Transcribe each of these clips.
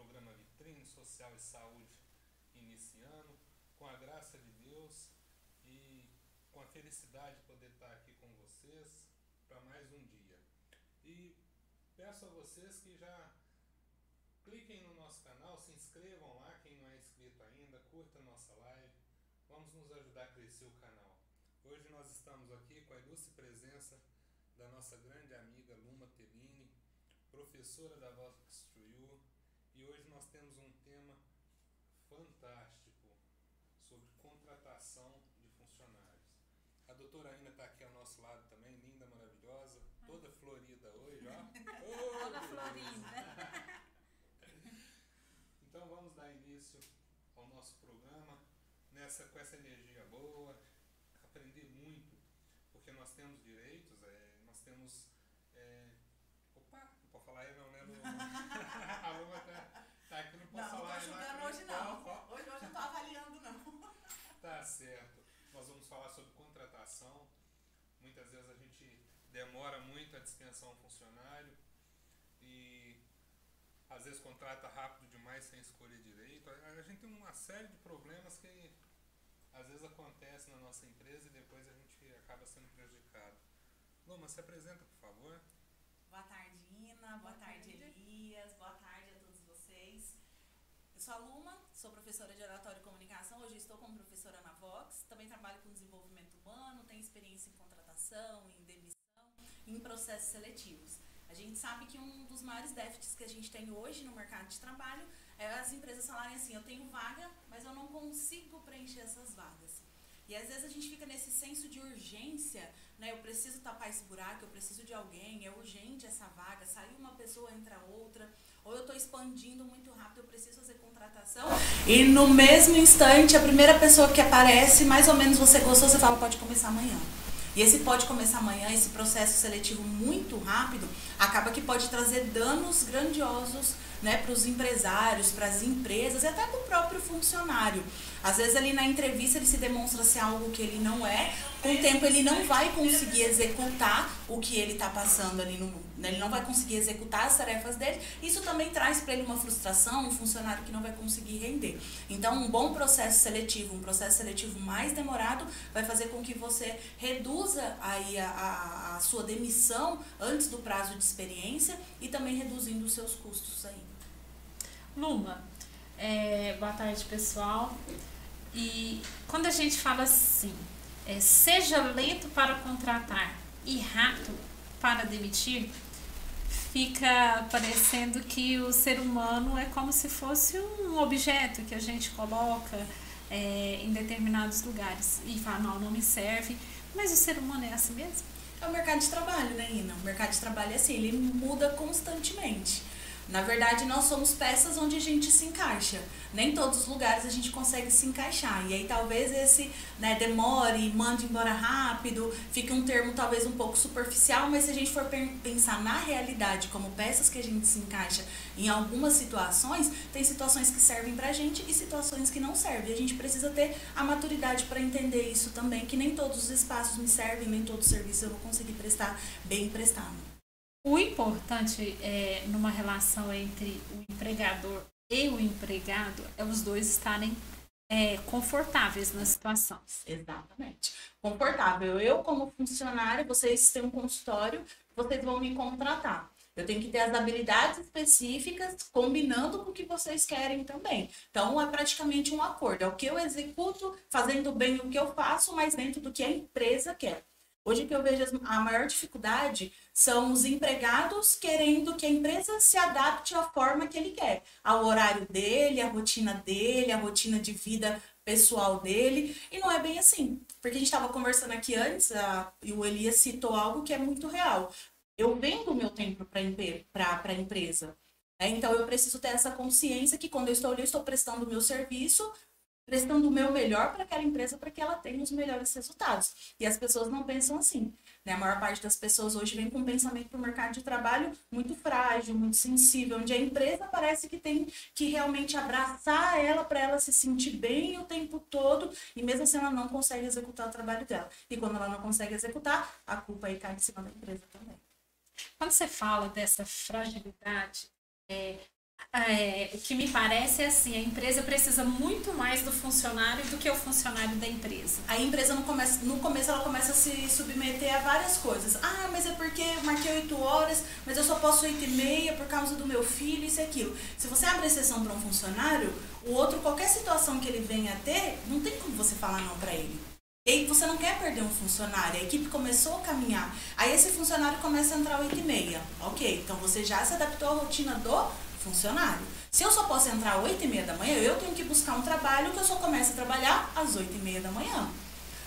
programa Vitrine Social e Saúde iniciando, com a graça de Deus e com a felicidade de poder estar aqui com vocês para mais um dia. E peço a vocês que já cliquem no nosso canal, se inscrevam lá, quem não é inscrito ainda, curta a nossa live, vamos nos ajudar a crescer o canal. Hoje nós estamos aqui com a ilustre presença da nossa grande amiga Luma Tellini, professora da Vox You, e hoje nós temos um tema fantástico sobre contratação de funcionários. A doutora Ana está aqui ao nosso lado também, linda, maravilhosa, toda florida hoje, ó. Oh, Toda florida. Então vamos dar início ao nosso programa nessa, com essa energia boa, aprender muito, porque nós temos direitos, é, nós temos. É, opa, não pode falar aí não, né? Lu? A Luma tá, tá aqui, não posso Não, não falar tô aí julgando não. hoje não. Ó, ó, Hoje, hoje eu não tô avaliando não. Tá certo. Nós vamos falar sobre contratação. Muitas vezes a gente demora muito a dispensar um funcionário e às vezes contrata rápido demais sem escolher direito. A a gente tem uma série de problemas que às vezes acontecem na nossa empresa e depois a gente acaba sendo prejudicado. Luma, se apresenta, por favor. Boa tarde, Ina. Boa, Boa tarde, tarde. Elias. Boa tarde a todos vocês. Eu sou a Luma, sou professora de Oratório e Comunicação. Hoje estou como professora na Vox. Também trabalho com desenvolvimento humano, tenho experiência em contratação, em demissão, em processos seletivos. A gente sabe que um dos maiores déficits que a gente tem hoje no mercado de trabalho é as empresas falarem assim: eu tenho vaga, mas eu não consigo preencher essas vagas. E às vezes a gente fica nesse senso de urgência, né? Eu preciso tapar esse buraco, eu preciso de alguém, é urgente essa vaga, saiu uma pessoa, entra outra, ou eu estou expandindo muito rápido, eu preciso fazer contratação. E no mesmo instante, a primeira pessoa que aparece, mais ou menos você gostou, você fala, pode começar amanhã. E esse pode começar amanhã, esse processo seletivo muito rápido, acaba que pode trazer danos grandiosos né, para os empresários, para as empresas e até para o próprio funcionário. Às vezes ali na entrevista ele se demonstra ser algo que ele não é, com o tempo ele não vai conseguir executar o que ele está passando ali no ele não vai conseguir executar as tarefas dele. Isso também traz para ele uma frustração, um funcionário que não vai conseguir render. Então, um bom processo seletivo, um processo seletivo mais demorado, vai fazer com que você reduza aí a, a, a sua demissão antes do prazo de experiência e também reduzindo os seus custos aí. Luma, é, boa tarde pessoal. E quando a gente fala assim, é, seja lento para contratar e rápido para demitir, fica parecendo que o ser humano é como se fosse um objeto que a gente coloca é, em determinados lugares e fala, não, não me serve. Mas o ser humano é assim mesmo? É o mercado de trabalho, né, Ina? O mercado de trabalho é assim, ele muda constantemente. Na verdade, nós somos peças onde a gente se encaixa. Nem todos os lugares a gente consegue se encaixar. E aí talvez esse né, demore, mande embora rápido, fique um termo talvez um pouco superficial, mas se a gente for pen- pensar na realidade como peças que a gente se encaixa em algumas situações, tem situações que servem pra gente e situações que não servem. A gente precisa ter a maturidade para entender isso também, que nem todos os espaços me servem, nem todo serviço eu vou conseguir prestar bem prestado. O importante é, numa relação entre o empregador e o empregado é os dois estarem é, confortáveis na situação. Exatamente. Confortável. Eu, como funcionária, vocês têm um consultório, vocês vão me contratar. Eu tenho que ter as habilidades específicas combinando com o que vocês querem também. Então, é praticamente um acordo. É o que eu executo, fazendo bem o que eu faço, mas dentro do que a empresa quer. Hoje que eu vejo a maior dificuldade são os empregados querendo que a empresa se adapte à forma que ele quer, ao horário dele, à rotina dele, à rotina de vida pessoal dele, e não é bem assim. Porque a gente estava conversando aqui antes, a, e o Elias citou algo que é muito real. Eu vendo o meu tempo para a empresa. né? Então eu preciso ter essa consciência que quando eu estou ali, eu estou prestando o meu serviço, prestando o meu melhor para aquela empresa para que ela tenha os melhores resultados. E as pessoas não pensam assim. Né? A maior parte das pessoas hoje vem com um pensamento para o mercado de trabalho muito frágil, muito sensível, onde a empresa parece que tem que realmente abraçar ela para ela se sentir bem o tempo todo e mesmo assim ela não consegue executar o trabalho dela. E quando ela não consegue executar, a culpa aí cai em cima da empresa também. Quando você fala dessa fragilidade, é, é, o que me parece é assim, a empresa precisa muito mais do funcionário do que o funcionário da empresa. A empresa no começo, no começo ela começa a se submeter a várias coisas. Ah, mas é porque eu marquei 8 horas, mas eu só posso 8 e meia por causa do meu filho, isso e aquilo. Se você abre exceção para um funcionário, o outro, qualquer situação que ele venha a ter, não tem como você falar não para ele. E você não quer perder um funcionário, a equipe começou a caminhar. Aí esse funcionário começa a entrar 8 e meia. Ok, então você já se adaptou à rotina do funcionário. Se eu só posso entrar às 8 e meia da manhã, eu tenho que buscar um trabalho que eu só comece a trabalhar às 8 e meia da manhã.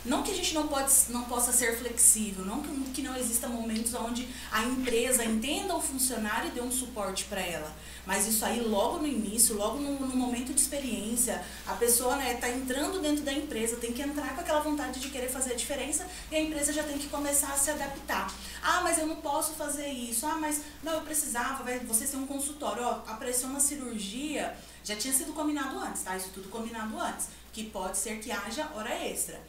Não que a gente não, pode, não possa ser flexível, não que, que não exista momentos onde a empresa entenda o funcionário e dê um suporte para ela. Mas isso aí logo no início, logo no, no momento de experiência, a pessoa está né, tá entrando dentro da empresa, tem que entrar com aquela vontade de querer fazer a diferença e a empresa já tem que começar a se adaptar. Ah, mas eu não posso fazer isso. Ah, mas não, eu precisava, vai, vocês têm um consultório, ó, apareceu uma cirurgia, já tinha sido combinado antes, tá? Isso tudo combinado antes, que pode ser que haja hora extra.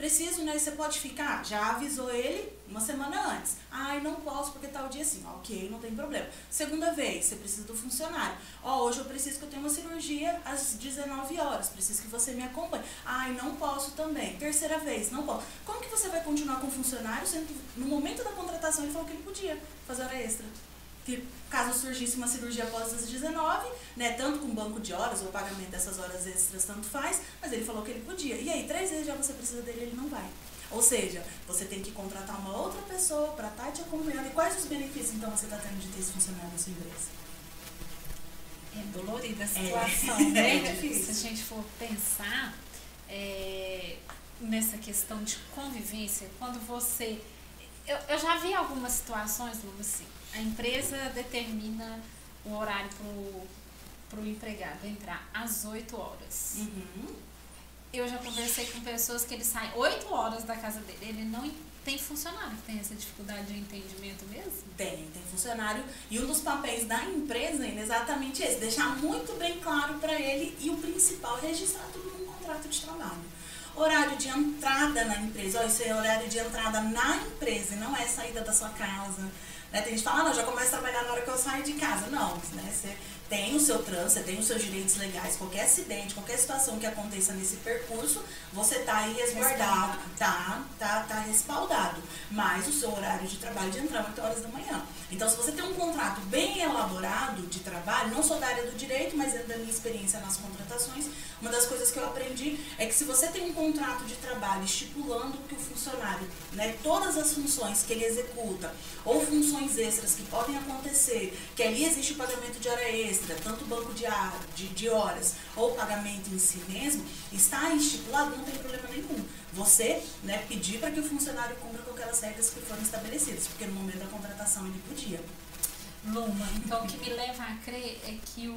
Preciso, né? Você pode ficar? Já avisou ele uma semana antes. Ai, não posso porque tal dia assim. Ok, não tem problema. Segunda vez, você precisa do funcionário. Ó, oh, hoje eu preciso que eu tenha uma cirurgia às 19 horas. Preciso que você me acompanhe. Ai, não posso também. Terceira vez, não posso. Como que você vai continuar com o funcionário sendo que no momento da contratação ele falou que ele podia fazer hora extra? Que caso surgisse uma cirurgia após as 19, né, tanto com banco de horas ou pagamento dessas horas extras, tanto faz, mas ele falou que ele podia. E aí, três vezes já você precisa dele, ele não vai. Ou seja, você tem que contratar uma outra pessoa para estar tá te acompanhando. E quais os benefícios, então, você está tendo de ter esse funcionário na sua empresa? É dolorida a é. situação, é. né? É difícil. Se a gente for pensar é, nessa questão de convivência, quando você... Eu, eu já vi algumas situações, vamos assim, a empresa determina o horário para o empregado entrar às 8 horas. Uhum. Eu já conversei com pessoas que ele sai 8 horas da casa dele, ele não tem funcionário que tem essa dificuldade de entendimento mesmo? Tem, tem funcionário. E um dos papéis da empresa é exatamente esse, deixar muito bem claro para ele e o principal, registrar tudo num contrato de trabalho. Horário de entrada na empresa, ó, isso é horário de entrada na empresa, não é saída da sua casa né? Tem gente que fala, ah, não, já começo a trabalhar na hora que eu saio de casa. Não, né? Você tem o seu trânsito, você tem os seus direitos legais. Qualquer acidente, qualquer situação que aconteça nesse percurso, você tá aí resguardado, tá, tá, tá respaldado. Mas o seu horário de trabalho de entrar 8 horas da manhã. Então, se você tem um contrato bem elaborado de trabalho, não sou da área do direito, mas dentro da minha experiência nas contratações, uma das coisas que eu aprendi é que se você tem um contrato de trabalho estipulando que o funcionário, né, todas as funções que ele executa, ou funções extras que podem acontecer, que ali existe o pagamento de hora extra, tanto banco de, de, de horas ou pagamento em si mesmo, está estipulado, não tem problema nenhum você né, pedir para que o funcionário cumpra com aquelas regras que foram estabelecidas, porque no momento da contratação ele podia. Luma, então o que me leva a crer é que o,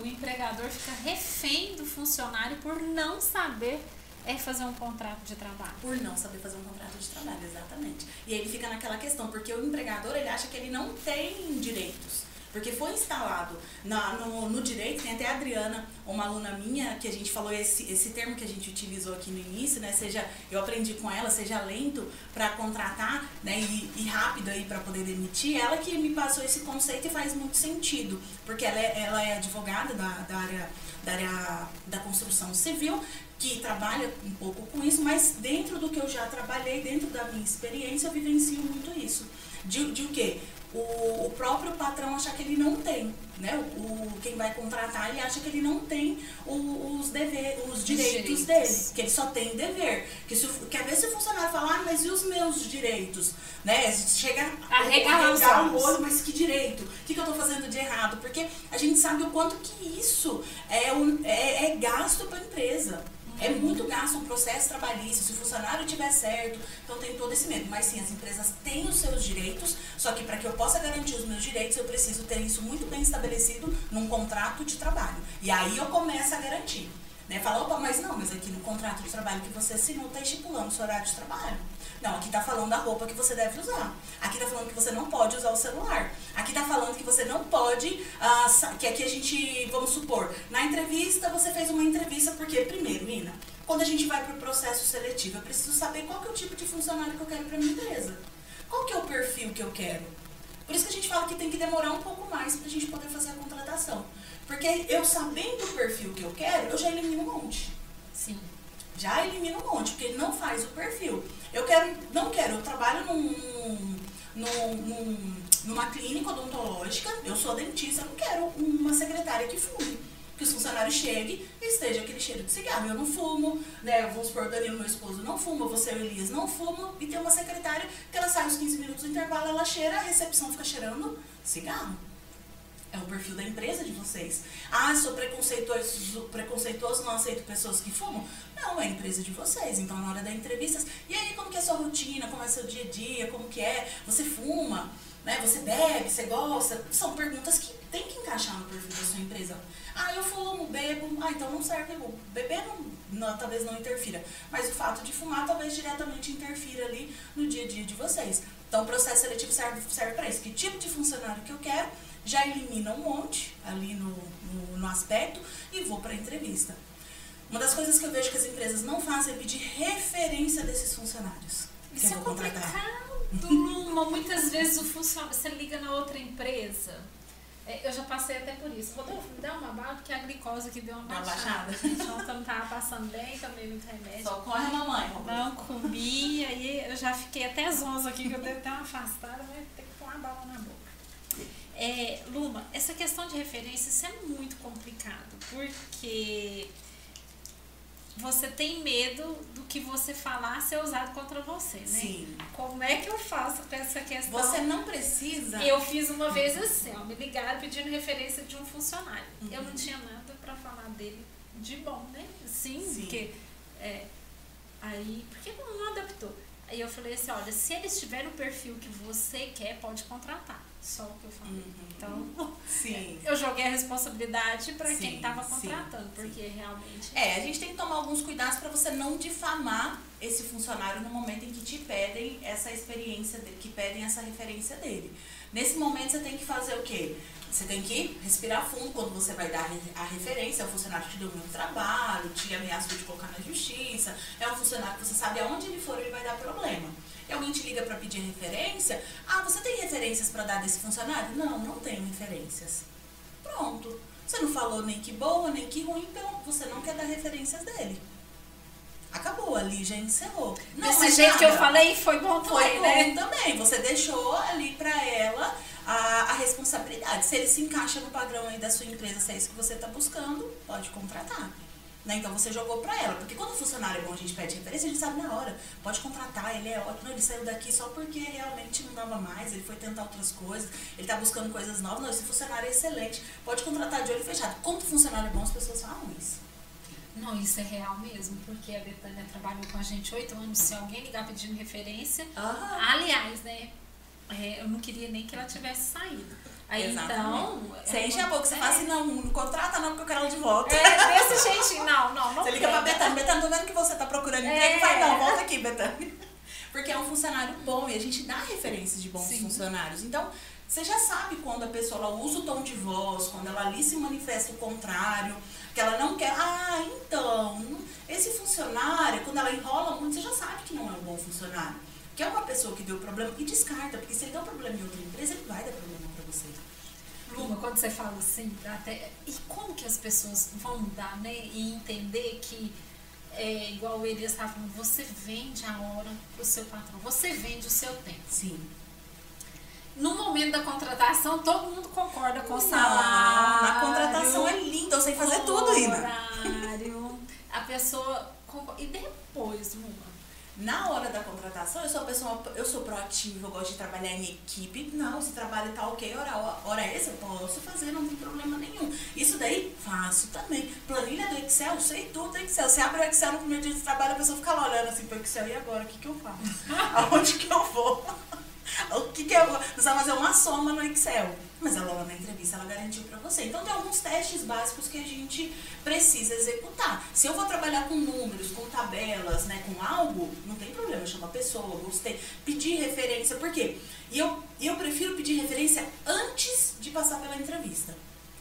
o empregador fica refém do funcionário por não saber é fazer um contrato de trabalho. Por não saber fazer um contrato de trabalho, exatamente. E aí ele fica naquela questão, porque o empregador ele acha que ele não tem direitos. Porque foi instalado na, no, no, direito, tem até a Adriana, uma aluna minha, que a gente falou esse, esse termo que a gente utilizou aqui no início, né? Seja, eu aprendi com ela, seja lento para contratar, né? E, e rápido aí para poder demitir. Ela que me passou esse conceito e faz muito sentido, porque ela é, ela é advogada da, da área da área da construção civil, que trabalha um pouco com isso, mas dentro do que eu já trabalhei, dentro da minha experiência, eu vivencio muito isso. De, de o quê? O, o próprio patrão achar que ele não tem, né? O, o, quem vai contratar, ele acha que ele não tem o, os dever, os direitos, direitos, dele, que ele só tem dever. Que se, quer ver se o funcionário falar, ah, mas e os meus direitos? Né? Chega a arregar o olho, mas que direito? O que, que eu estou fazendo de errado? Porque a gente sabe o quanto que isso é, um, é, é gasto para a empresa. É muito gasto um processo trabalhista, se o funcionário tiver certo, então tem todo esse medo. Mas sim, as empresas têm os seus direitos, só que para que eu possa garantir os meus direitos, eu preciso ter isso muito bem estabelecido num contrato de trabalho. E aí eu começo a garantir. Né? Fala, opa, mas não, mas aqui no contrato de trabalho que você assinou está estipulando o seu horário de trabalho. Não, aqui está falando da roupa que você deve usar. Aqui está falando que você não pode usar o celular. Aqui está falando que você não pode. Uh, que aqui a gente, vamos supor, na entrevista você fez uma entrevista porque, primeiro, Ina, quando a gente vai para o processo seletivo, eu preciso saber qual que é o tipo de funcionário que eu quero para minha empresa. Qual que é o perfil que eu quero? Por isso que a gente fala que tem que demorar um pouco mais para a gente poder fazer a contratação. Porque eu sabendo o perfil que eu quero, eu já elimino um monte. Sim. Já elimino um monte, porque ele não faz o perfil. Eu quero, não quero, eu trabalho num, num, num, numa clínica odontológica, eu sou dentista, eu não quero uma secretária que fume que os funcionários cheguem e esteja aquele cheiro de cigarro. Eu não fumo, né? Vamos supor, Danilo, meu esposo, não fuma, você o Elias não fumam, e tem uma secretária que ela sai uns 15 minutos do intervalo, ela cheira, a recepção fica cheirando cigarro. É o perfil da empresa de vocês. Ah, sou preconceituoso, preconceituoso, não aceito pessoas que fumam. Não, é a empresa de vocês. Então, na hora da entrevista, e aí, como que é a sua rotina? Como é seu dia a dia? Como que é? Você fuma? Né? Você bebe? Você gosta? São perguntas que tem que encaixar no perfil da sua empresa. Ah, eu fumo, bebo. Ah, então não serve. O beber não, não, talvez não interfira. Mas o fato de fumar talvez diretamente interfira ali no dia a dia de vocês. Então o processo seletivo serve, serve para isso. Que tipo de funcionário que eu quero, já elimina um monte ali no, no, no aspecto e vou para a entrevista. Uma das coisas que eu vejo que as empresas não fazem é pedir referência desses funcionários. Isso é complicado, Luma. Muitas vezes o funcionário, você liga na outra empresa, é, eu já passei até por isso. Rodolfo, me dá uma bala, porque a glicose que deu uma baixada. baixada. Ontem não tava passando bem, tomei muito remédio. Só corre a mamãe. Não comi, aí eu já fiquei até 11 aqui, que eu devo ter uma afastada, mas tem que pôr uma bala na boca. É, Luma, essa questão de referência, isso é muito complicado, porque você tem medo do que você falar ser usado contra você, né? Sim. Como é que eu faço com essa questão? Você não precisa. Eu fiz uma vez assim, ó, me ligaram pedindo referência de um funcionário. Uhum. Eu não tinha nada para falar dele de bom, né? Sim, Sim. porque é, aí, porque não, não adaptou. Aí eu falei assim, olha, se eles tiverem o perfil que você quer, pode contratar. Só o que eu falei. Uhum. Então, sim. eu joguei a responsabilidade para quem estava contratando, sim, porque realmente. É, a gente tem que tomar alguns cuidados para você não difamar esse funcionário no momento em que te pedem essa experiência, dele, que pedem essa referência dele. Nesse momento você tem que fazer o quê? Você tem que respirar fundo quando você vai dar a referência. É um funcionário que te deu muito trabalho, te ameaçou de colocar na justiça. É um funcionário que você sabe aonde ele for, ele vai dar problema. E alguém te liga para pedir referência. Ah, você tem referências para dar desse funcionário? Não, não tenho referências. Pronto. Você não falou nem que boa, nem que ruim, então você não quer dar referências dele. Acabou, ali já encerrou. Não, Desse jeito nada. que eu falei foi bom foi também, né? também. Você deixou ali para ela a, a, responsabilidade. Se ele se encaixa no padrão aí da sua empresa, se é isso que você está buscando, pode contratar. Né? Então você jogou para ela. Porque quando o funcionário é bom, a gente pede referência, a gente sabe na hora. Pode contratar, ele é ótimo. Não, ele saiu daqui só porque realmente não dava mais, ele foi tentar outras coisas, ele está buscando coisas novas. Não, esse funcionário é excelente. Pode contratar de olho fechado. Quando o funcionário é bom, as pessoas falam isso. Não, isso é real mesmo, porque a Betânia trabalhou com a gente oito anos. Se alguém ligar pedindo referência. Ah. Aliás, né? É, eu não queria nem que ela tivesse saído. Aí Exatamente. então. Você enche a boca, você é. fala assim, não, não contrata não, porque eu quero ela de volta. É, desse jeitinho, não, não, não. Você liga pra Betânia, Betânia, tô vendo que você tá procurando é. emprego, vai, não, volta aqui, Betânia. Porque é um funcionário bom e a gente dá referências de bons Sim. funcionários. Então, você já sabe quando a pessoa ela usa o tom de voz, quando ela ali se manifesta o contrário, que ela não quer. Ah, então, esse funcionário, quando ela enrola muito, você já sabe que não é um bom funcionário. Que é uma pessoa que deu problema e descarta, porque se ele der um problema em outra empresa, ele vai dar problema Luma, quando você fala assim, até, e como que as pessoas vão mudar, né? E entender que, é, igual o Elias estava falando, você vende a hora para o seu patrão, você vende o seu tempo. Sim. No momento da contratação, todo mundo concorda com o salário. Na contratação é lindo, eu sei fazer tudo. Horário, a pessoa. E depois, Luma? Na hora da contratação, eu sou pessoa, eu sou proativa, eu gosto de trabalhar em equipe. Não, se trabalho tá ok, hora, hora essa eu posso fazer, não tem problema nenhum. Isso daí, faço também. Planilha do Excel, sei tudo do Excel. Você abre o Excel no primeiro dia de trabalho, a pessoa fica lá olhando assim pro Excel, e agora, o que que eu faço? Aonde que eu vou? o que que eu vou? Vai fazer uma soma no Excel. Mas ela lá na entrevista ela garantiu para você. Então tem alguns testes básicos que a gente precisa executar. Se eu vou trabalhar com números, com tabelas, né, com algo, não tem problema, chama a pessoa, gostei, pedir referência, por quê? E eu, eu prefiro pedir referência antes de passar pela entrevista.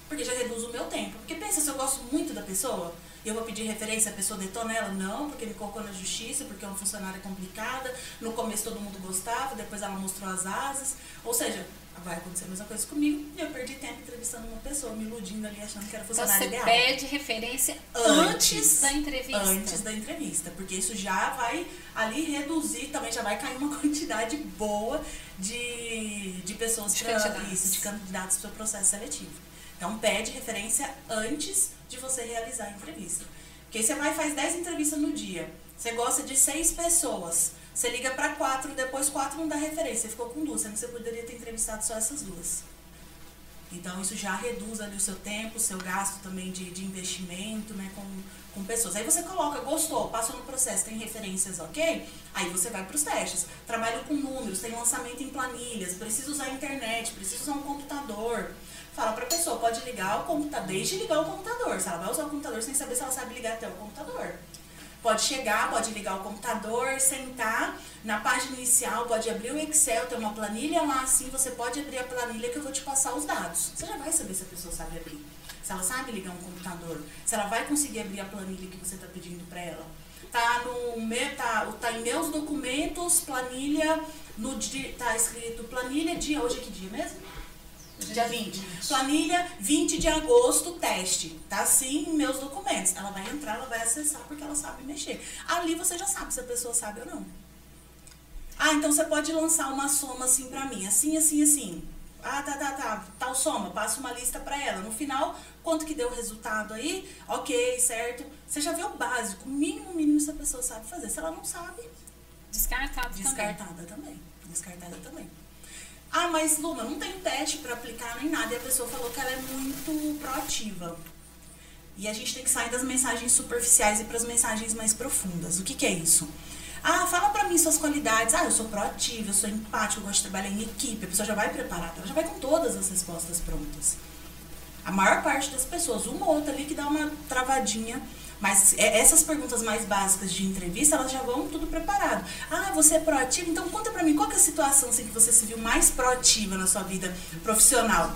Porque já reduz o meu tempo. Porque pensa, se eu gosto muito da pessoa, eu vou pedir referência, a pessoa detona ela? Não, porque me colocou na justiça, porque é uma funcionária complicada. No começo todo mundo gostava, depois ela mostrou as asas. Ou seja, Vai acontecer a mesma coisa comigo e eu perdi tempo entrevistando uma pessoa, me iludindo ali, achando que era Então funcionário você ideal. pede referência antes, Antes. da entrevista. Antes da entrevista, porque isso já vai ali reduzir, também já vai cair uma quantidade boa de, de pessoas De para candidatos. isso, de candidatos para o processo seletivo. Então pede referência antes de você realizar a entrevista. Porque você vai e faz 10 entrevistas no dia. Você gosta de seis pessoas. Você liga para quatro, depois quatro não dá referência. Você ficou com duas, sendo que você poderia ter entrevistado só essas duas. Então isso já reduz ali o seu tempo, o seu gasto também de, de investimento, né, com, com pessoas. Aí você coloca, gostou, passou no processo, tem referências, ok? Aí você vai para os testes. Trabalho com números, tem lançamento em planilhas, precisa usar a internet, precisa usar um computador. Fala para a pessoa, pode ligar o computador, deixe ligar o computador. Se ela vai usar o computador sem saber se ela sabe ligar até o computador. Pode chegar, pode ligar o computador, sentar na página inicial, pode abrir o Excel, tem uma planilha lá assim, você pode abrir a planilha que eu vou te passar os dados. Você já vai saber se a pessoa sabe abrir. Se ela sabe ligar um computador, se ela vai conseguir abrir a planilha que você está pedindo para ela. Tá no tá, tá em meus documentos, planilha, no tá escrito planilha dia, hoje é que dia mesmo? Dia 20. Planilha 20 de agosto, teste. Tá assim em meus documentos. Ela vai entrar, ela vai acessar porque ela sabe mexer. Ali você já sabe se a pessoa sabe ou não. Ah, então você pode lançar uma soma assim pra mim. Assim, assim, assim. Ah, tá, tá, tá. Tal soma. Passa uma lista pra ela. No final, quanto que deu o resultado aí? Ok, certo. Você já vê o básico. O mínimo, mínimo se a pessoa sabe fazer. Se ela não sabe, Descartado também. Descartada também. Descartada também. Ah, mas Luma, não tem teste pra aplicar nem nada. E a pessoa falou que ela é muito proativa. E a gente tem que sair das mensagens superficiais e para as mensagens mais profundas. O que, que é isso? Ah, fala pra mim suas qualidades. Ah, eu sou proativa, eu sou empática, eu gosto de trabalhar em equipe. A pessoa já vai preparada, ela já vai com todas as respostas prontas. A maior parte das pessoas, uma ou outra ali que dá uma travadinha. Mas é- essas perguntas mais básicas de entrevista, elas já vão tudo preparado. Ah, você é proativa? Então conta pra mim, qual é a situação assim, que você se viu mais proativa na sua vida profissional?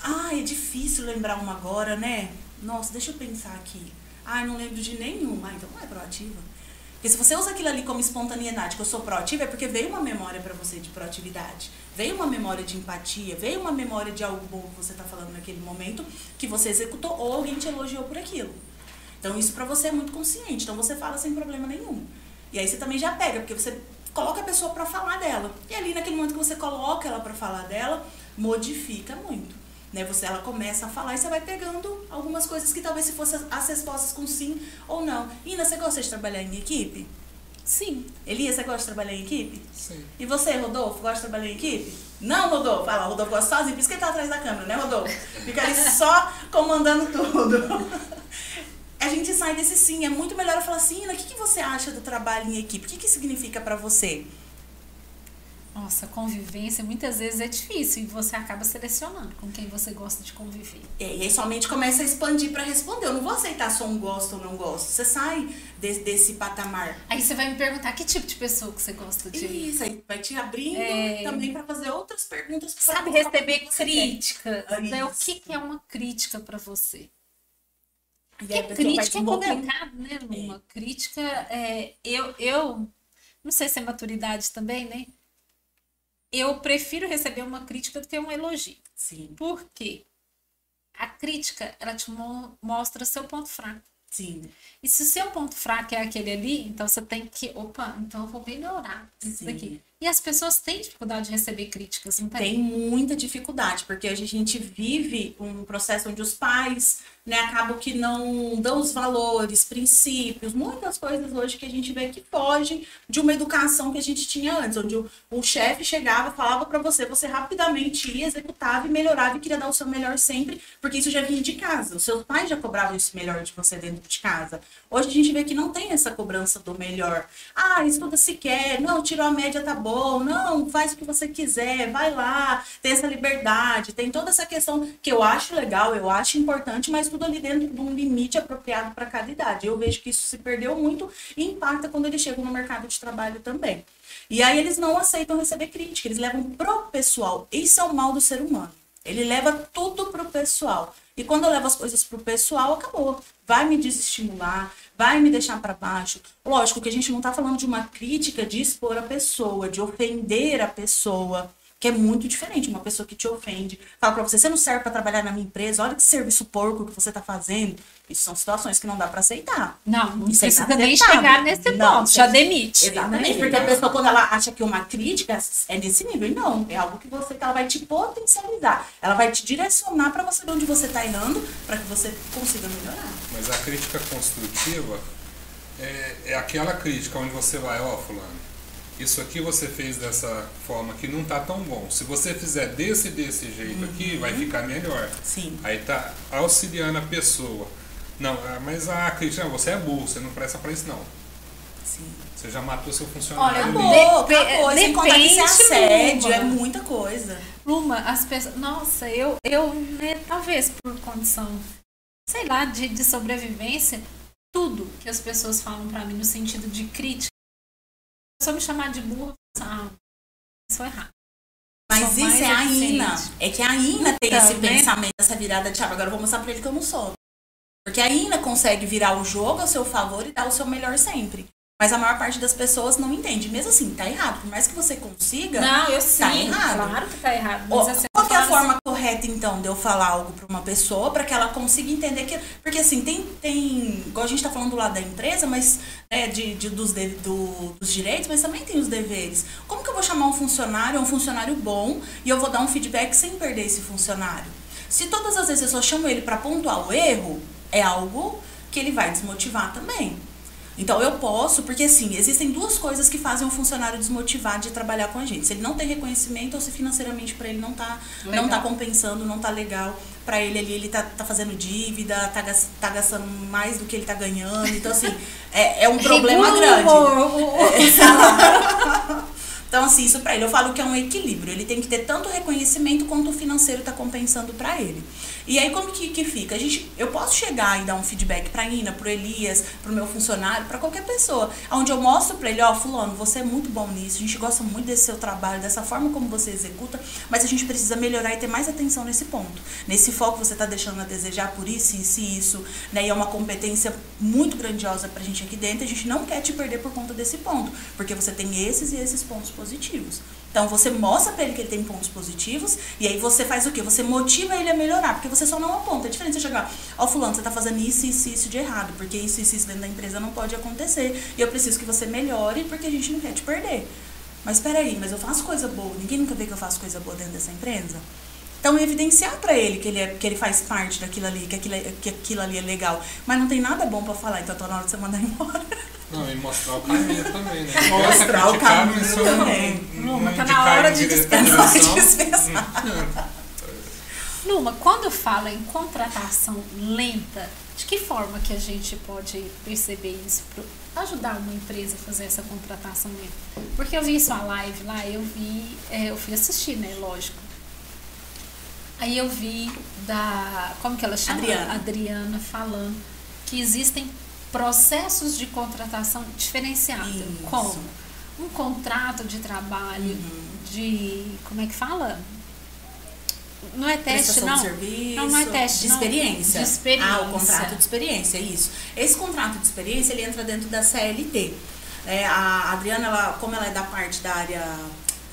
Ah, é difícil lembrar uma agora, né? Nossa, deixa eu pensar aqui. Ah, não lembro de nenhuma. Ah, então não é proativa. Porque se você usa aquilo ali como espontaneidade, que eu sou proativa, é porque veio uma memória pra você de proatividade. Veio uma memória de empatia, veio uma memória de algo bom que você tá falando naquele momento, que você executou ou alguém te elogiou por aquilo. Então isso pra você é muito consciente. Então você fala sem problema nenhum. E aí você também já pega, porque você coloca a pessoa pra falar dela. E ali naquele momento que você coloca ela pra falar dela, modifica muito. Né? Você, ela começa a falar e você vai pegando algumas coisas que talvez se fossem as respostas com sim ou não. Ina, você gosta de trabalhar em equipe? Sim. Elias, você gosta de trabalhar em equipe? Sim. E você, Rodolfo, gosta de trabalhar em equipe? Não, Rodolfo. Fala, Rodolfo gosta sozinho, por isso que ele tá atrás da câmera, né, Rodolfo? Fica ali só comandando tudo. A gente sai desse sim. É muito melhor eu falar assim, Ina, o que, que você acha do trabalho em equipe? O que, que significa pra você? Nossa, convivência muitas vezes é difícil e você acaba selecionando com quem você gosta de conviver. E aí somente começa a expandir pra responder. Eu não vou aceitar só um gosto ou não gosto. Você sai desse, desse patamar. Aí você vai me perguntar que tipo de pessoa que você gosta de. Isso, aí vai te abrindo É. também pra fazer outras perguntas. Sabe receber críticas, né? O que que é uma crítica pra você? E aí a crítica é complicado, né, Luma? Crítica, é, eu, eu, não sei se é maturidade também, né? Eu prefiro receber uma crítica do que um elogio. Sim, Por quê? A crítica, ela te mo- mostra seu ponto fraco. sim. E se o seu ponto fraco é aquele ali, então você tem que, opa, então eu vou melhorar isso Sim. daqui. E as pessoas têm dificuldade de receber críticas, não tem? Tem muita dificuldade, porque a gente vive um processo onde os pais né, acabam que não dão os valores, princípios, muitas coisas hoje que a gente vê que fogem de uma educação que a gente tinha antes, onde o, o chefe chegava, falava pra você, você rapidamente ia, executava e melhorava e queria dar o seu melhor sempre, porque isso já vinha de casa. Os seus pais já cobravam isso melhor de você dentro de casa. Hoje a gente vê que não tem essa cobrança do melhor. Ah, estuda se quer, não, tirou a média, tá bom, não, faz o que você quiser, vai lá, tem essa liberdade, tem toda essa questão que eu acho legal, eu acho importante, mas tudo ali dentro de um limite apropriado para cada idade. Eu vejo que isso se perdeu muito e impacta quando eles chegam no mercado de trabalho também. E aí eles não aceitam receber crítica, eles levam pro pessoal. Isso é o mal do ser humano. Ele leva tudo pro pessoal. E quando eu levo as coisas pro pessoal, acabou. Vai me desestimular, vai me deixar para baixo. Lógico que a gente não tá falando de uma crítica de expor a pessoa, de ofender a pessoa. Que é muito diferente. Uma pessoa que te ofende, fala pra você, você não serve para trabalhar na minha empresa, olha que serviço porco que você tá fazendo. Isso são situações que não dá para aceitar. Não, não Isso é precisa nem chegar nesse Não, ponto. Já demite. Exatamente, né? porque a pessoa, quando ela acha que uma crítica é nesse nível, não, é algo que você que ela vai te potencializar. Ela vai te direcionar para você ver onde você tá errando, para que você consiga melhorar. Mas a crítica construtiva é, é aquela crítica onde você vai, ó, fulano, isso aqui você fez dessa forma que não tá tão bom. Se você fizer desse desse jeito aqui, vai ficar melhor. Sim. Aí tá auxiliando a pessoa. Não, ah, mas a crítica, não, você é burro, você não presta pra isso não. Sim. Você já matou seu funcionário. Olha, ali. Acabou, Depe- acabou. Sem contar que isso é depende, assédio, Luma. é muita coisa. Luma, as pessoas. Nossa, eu, eu né, talvez por condição, sei lá, de, de sobrevivência, tudo que as pessoas falam pra mim no sentido de crítica. Se eu me chamar de burra, ah, isso é errado. Mas isso é a Ina. É que a Ina tem Então, esse né? pensamento, essa virada de chave. Agora eu vou mostrar pra ele que eu não sou. Porque a Ina consegue virar o jogo a seu favor e dar o seu melhor sempre. Mas a maior parte das pessoas não entende. Mesmo assim, tá errado. Por mais que você consiga. Não, eu sei. Tá errado. Claro que tá errado. Mas assim, Qual é a falo assim, forma correta, então, de eu falar algo pra uma pessoa para que ela consiga entender que. Porque assim, tem. tem igual a gente tá falando lá da empresa, mas. né, de, de- dos, de- do- dos direitos, mas também tem os deveres. Como que eu vou chamar um funcionário, um funcionário bom, e eu vou dar um feedback sem perder esse funcionário? Se todas as vezes eu só chamo ele para pontuar o erro, é algo que ele vai desmotivar também. Então eu posso, porque assim, existem duas coisas que fazem um funcionário desmotivar de trabalhar com a gente. Se ele não tem reconhecimento ou se financeiramente para ele não tá, não tá compensando, não tá legal para ele ali, ele tá, tá fazendo dívida, tá, tá gastando mais do que ele tá ganhando. Então assim, é, é um problema grande. Então, assim, isso pra ele, eu falo que é um equilíbrio. Ele tem que ter tanto reconhecimento quanto o financeiro tá compensando pra ele. E aí, como que, que fica? A gente, eu posso chegar e dar um feedback pra Ina, pro Elias, pro meu funcionário, pra qualquer pessoa. Onde eu mostro pra ele, ó, fulano, você é muito bom nisso, a gente gosta muito desse seu trabalho, dessa forma como você executa, mas a gente precisa melhorar e ter mais atenção nesse ponto. Nesse foco você tá deixando a desejar por isso, isso e isso, né? E é uma competência muito grandiosa pra gente aqui dentro, a gente não quer te perder por conta desse ponto, porque você tem esses e esses pontos positivos. Então você mostra pra ele que ele tem pontos positivos e aí você faz o quê? Você motiva ele a melhorar, porque você só não aponta. É diferente você chegar, ó, fulano, você tá fazendo isso, isso, isso de errado, porque isso, isso, isso dentro da empresa não pode acontecer. E eu preciso que você melhore porque a gente não quer te perder. Mas peraí, mas eu faço coisa boa. Ninguém nunca vê que eu faço coisa boa dentro dessa empresa? Então, evidenciar pra ele que ele, é, que ele faz parte daquilo ali, que aquilo, é- que aquilo ali é legal. Mas não tem nada bom pra falar, então tá na hora de você mandar embora. Não, e mostrar o caminho também, né? Mostrar o Criticar, caminho mas também. não- Luma, não tá na hora de dispensar. Dispensar. Luma, quando fala em contratação lenta, de que forma que a gente pode perceber isso para ajudar uma empresa a fazer essa contratação lenta? Porque eu vi sua live lá, eu vi, é, eu fui assistir, né, lógico. Aí eu vi da, como que ela chama? Adriana. Adriana falando que existem processos de contratação diferenciados. Isso. Como? Um contrato de trabalho, Uhum. de, como é que fala? Não é teste, não. de serviço, Não, não é teste, de não. experiência. De experiência. Ah, o contrato de experiência, isso. Esse contrato de experiência, ele entra dentro da CLT. É, a Adriana, ela, como ela é da parte da área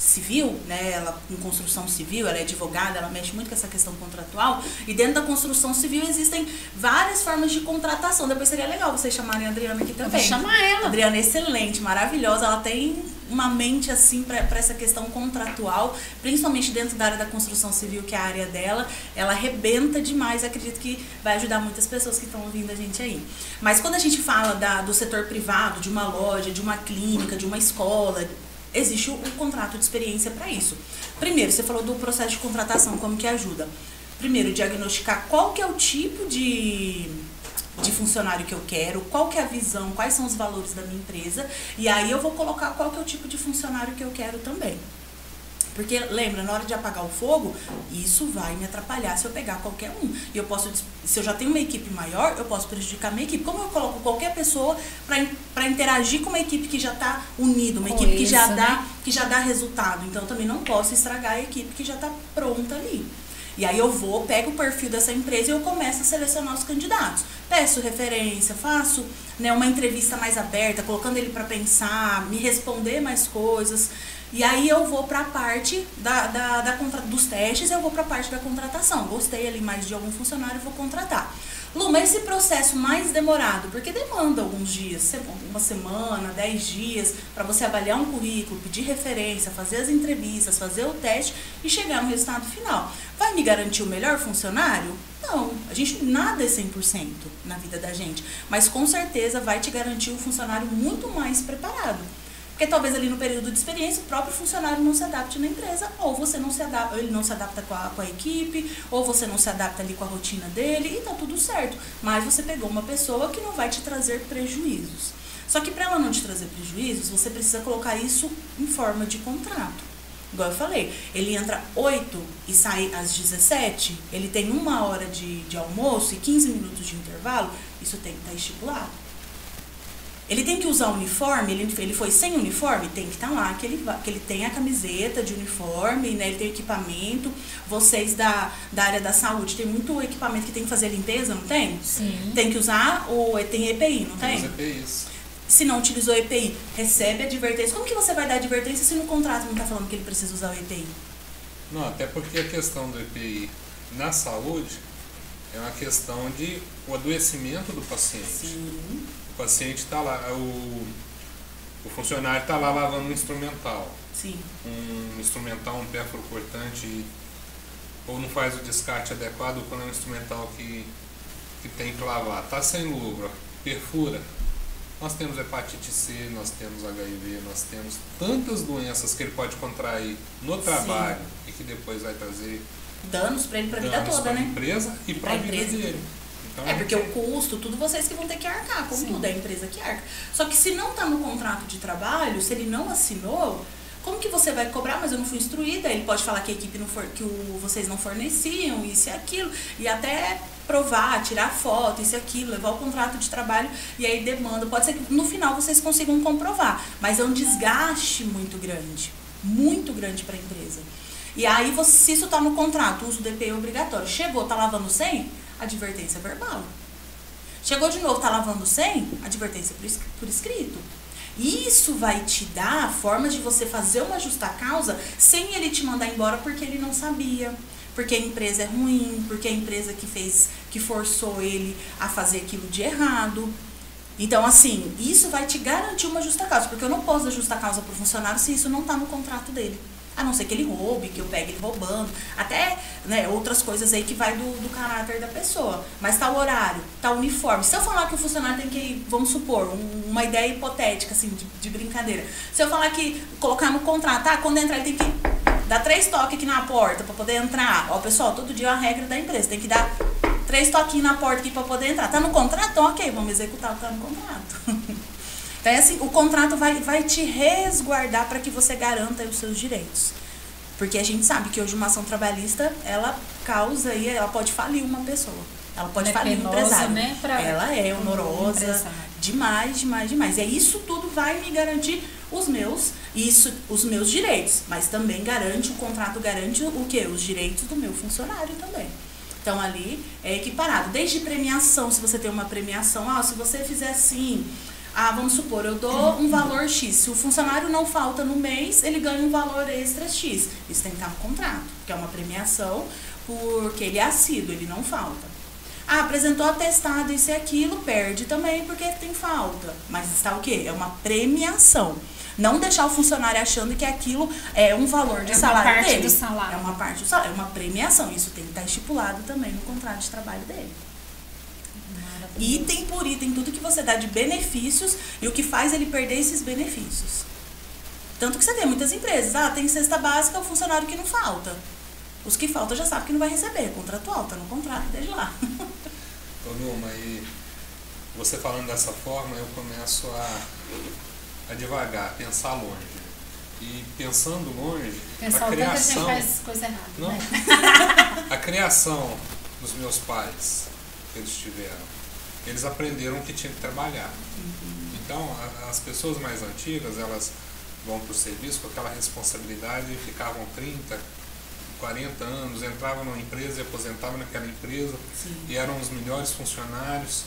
civil, né, ela em construção civil, ela é advogada, ela mexe muito com essa questão contratual, e dentro da construção civil existem várias formas de contratação. Depois seria legal vocês chamarem a Adriana aqui Eu vou também. chamar ela. Adriana é excelente, maravilhosa. Ela tem uma mente assim para essa questão contratual, principalmente dentro da área da construção civil, que é a área dela. Ela arrebenta demais. Acredito que vai ajudar muitas pessoas que estão ouvindo a gente aí. Mas quando a gente fala da, do setor privado, de uma loja, de uma clínica, de uma escola, existe o contrato de experiência para isso. Primeiro, você falou do processo de contratação, como que ajuda? Primeiro, diagnosticar qual que é o tipo de de funcionário que eu quero, qual que é a visão, quais são os valores da minha empresa, e aí eu vou colocar qual que é o tipo de funcionário que eu quero também. Porque lembra, na hora de apagar o fogo, isso vai me atrapalhar se eu pegar qualquer um. E eu posso, se eu já tenho uma equipe maior, eu posso prejudicar a minha equipe. Como eu coloco qualquer pessoa para interagir com uma equipe que já está unida, uma equipe que já Coesa, dá né? que já dá resultado. Então eu também não posso estragar a equipe que já está pronta ali. E aí eu vou, pego o perfil dessa empresa e eu começo a selecionar os candidatos. Peço referência, faço né, uma entrevista mais aberta, colocando ele para pensar, me responder mais coisas. E aí eu vou para a parte da, da, da, dos testes, eu vou para a parte da contratação. Gostei ali mais de algum funcionário, vou contratar. Luma, esse processo mais demorado, porque demanda alguns dias, uma semana, dez dias, para você avaliar um currículo, pedir referência, fazer as entrevistas, fazer o teste e chegar no resultado final. Vai me garantir o melhor funcionário? Não, a gente nada é 100% na vida da gente, mas com certeza vai te garantir um funcionário muito mais preparado. Porque talvez ali no período de experiência o próprio funcionário não se adapte na empresa, ou você não se adapta, ele não se adapta com a, com a equipe, ou você não se adapta ali com a rotina dele, e tá tudo certo. Mas você pegou uma pessoa que não vai te trazer prejuízos. Só que para ela não te trazer prejuízos, você precisa colocar isso em forma de contrato. Igual eu falei, ele entra 8 e sai às 17, ele tem uma hora de, de almoço e 15 minutos de intervalo, isso tem que estar tá estipulado. Ele tem que usar uniforme, ele, ele foi sem uniforme, tem que estar tá lá, que ele, que ele tem a camiseta de uniforme, né? Ele tem equipamento. Vocês da, da área da saúde tem muito equipamento que tem que fazer limpeza, não tem? Sim. Tem que usar o tem EPI, não tem? Tem EPIs. Se não utilizou EPI, recebe advertência. Como que você vai dar advertência se no contrato não está falando que ele precisa usar o EPI? Não, até porque a questão do EPI na saúde é uma questão de o adoecimento do paciente. Sim paciente está lá, o, o funcionário está lá lavando um instrumental. Sim. Um instrumental, um pérfuro cortante, ou não faz o descarte adequado quando é um instrumental que, que tem que lavar. Está sem luva, perfura. Nós temos hepatite C, nós temos HIV, nós temos tantas doenças que ele pode contrair no trabalho Sim. e que depois vai trazer danos para ele para a vida toda, né? empresa e para a vida dele. Então, é porque o custo, tudo vocês que vão ter que arcar, como Sim. tudo, é a empresa que arca. Só que se não está no contrato de trabalho, se ele não assinou, como que você vai cobrar? Mas eu não fui instruída. Ele pode falar que a equipe não for, que o, vocês não forneciam, isso e aquilo, e até provar, tirar foto, isso e aquilo, levar o contrato de trabalho e aí demanda. Pode ser que no final vocês consigam comprovar, mas é um desgaste muito grande, muito grande para a empresa. E aí, você, se isso está no contrato, uso do DPI obrigatório, chegou, tá lavando 100, advertência verbal. Chegou de novo, tá lavando sem? Advertência por escrito. Isso vai te dar a forma de você fazer uma justa causa sem ele te mandar embora porque ele não sabia, porque a empresa é ruim, porque a empresa que fez, que forçou ele a fazer aquilo de errado. Então, assim, isso vai te garantir uma justa causa, porque eu não posso dar justa causa para o funcionário se isso não está no contrato dele. A não ser que ele roube, que eu pegue ele roubando. Até né, outras coisas aí que vai do, do caráter da pessoa. Mas tá o horário, tá o uniforme. Se eu falar que o funcionário tem que, vamos supor, um, uma ideia hipotética, assim, de, de, brincadeira. Se eu falar que colocar no contrato, ah, quando entrar ele tem que dar três toques aqui na porta para poder entrar. Ó, pessoal, todo dia é uma regra da empresa. Tem que dar três toquinhos na porta aqui para poder entrar. Tá no contrato? Então, ok, vamos executar o que tá no contrato. Então, é assim, o contrato vai, vai te resguardar para que você garanta os seus direitos. Porque a gente sabe que hoje uma ação trabalhista, ela causa e ela pode falir uma pessoa. Ela pode é falir é penosa, um empresário. Né, pra ela é honorosa, demais, demais, demais. E isso tudo vai me garantir os meus, isso, os meus direitos, mas também garante, o contrato garante o que? Os direitos do meu funcionário também. Então ali é equiparado. Desde premiação, se você tem uma premiação, ah, se você fizer assim, ah, vamos supor, eu dou um valor X. Se o funcionário não falta no mês, ele ganha um valor extra X. Isso tem que estar no contrato, que é uma premiação porque ele é assíduo, ele não falta. Ah, apresentou atestado, isso e aquilo, perde também porque tem falta. Mas está o quê? É uma premiação. Não deixar o funcionário achando que aquilo é um valor de é salário uma parte dele. Do salário. É uma parte do salário, é uma premiação. Isso tem que estar estipulado também no contrato de trabalho dele item por item, tudo que você dá de benefícios e o que faz ele perder esses benefícios. Tanto que você tem muitas empresas, ah, tem cesta básica, o funcionário que não falta. Os que faltam já sabe que não vai receber, é contratual, tá no contrato, desde lá. Ô Numa, e você falando dessa forma, eu começo a, a devagar, a pensar longe. E pensando longe, Pensar a criação. A gente faz coisa errada. Não, né? a criação dos meus pais que eles tiveram eles aprenderam que tinha que trabalhar. Uhum. Então, a, as pessoas mais antigas, elas vão para o serviço com aquela responsabilidade e ficavam 30, 40 anos, entrava numa empresa e aposentava naquela empresa Sim. e eram os melhores funcionários.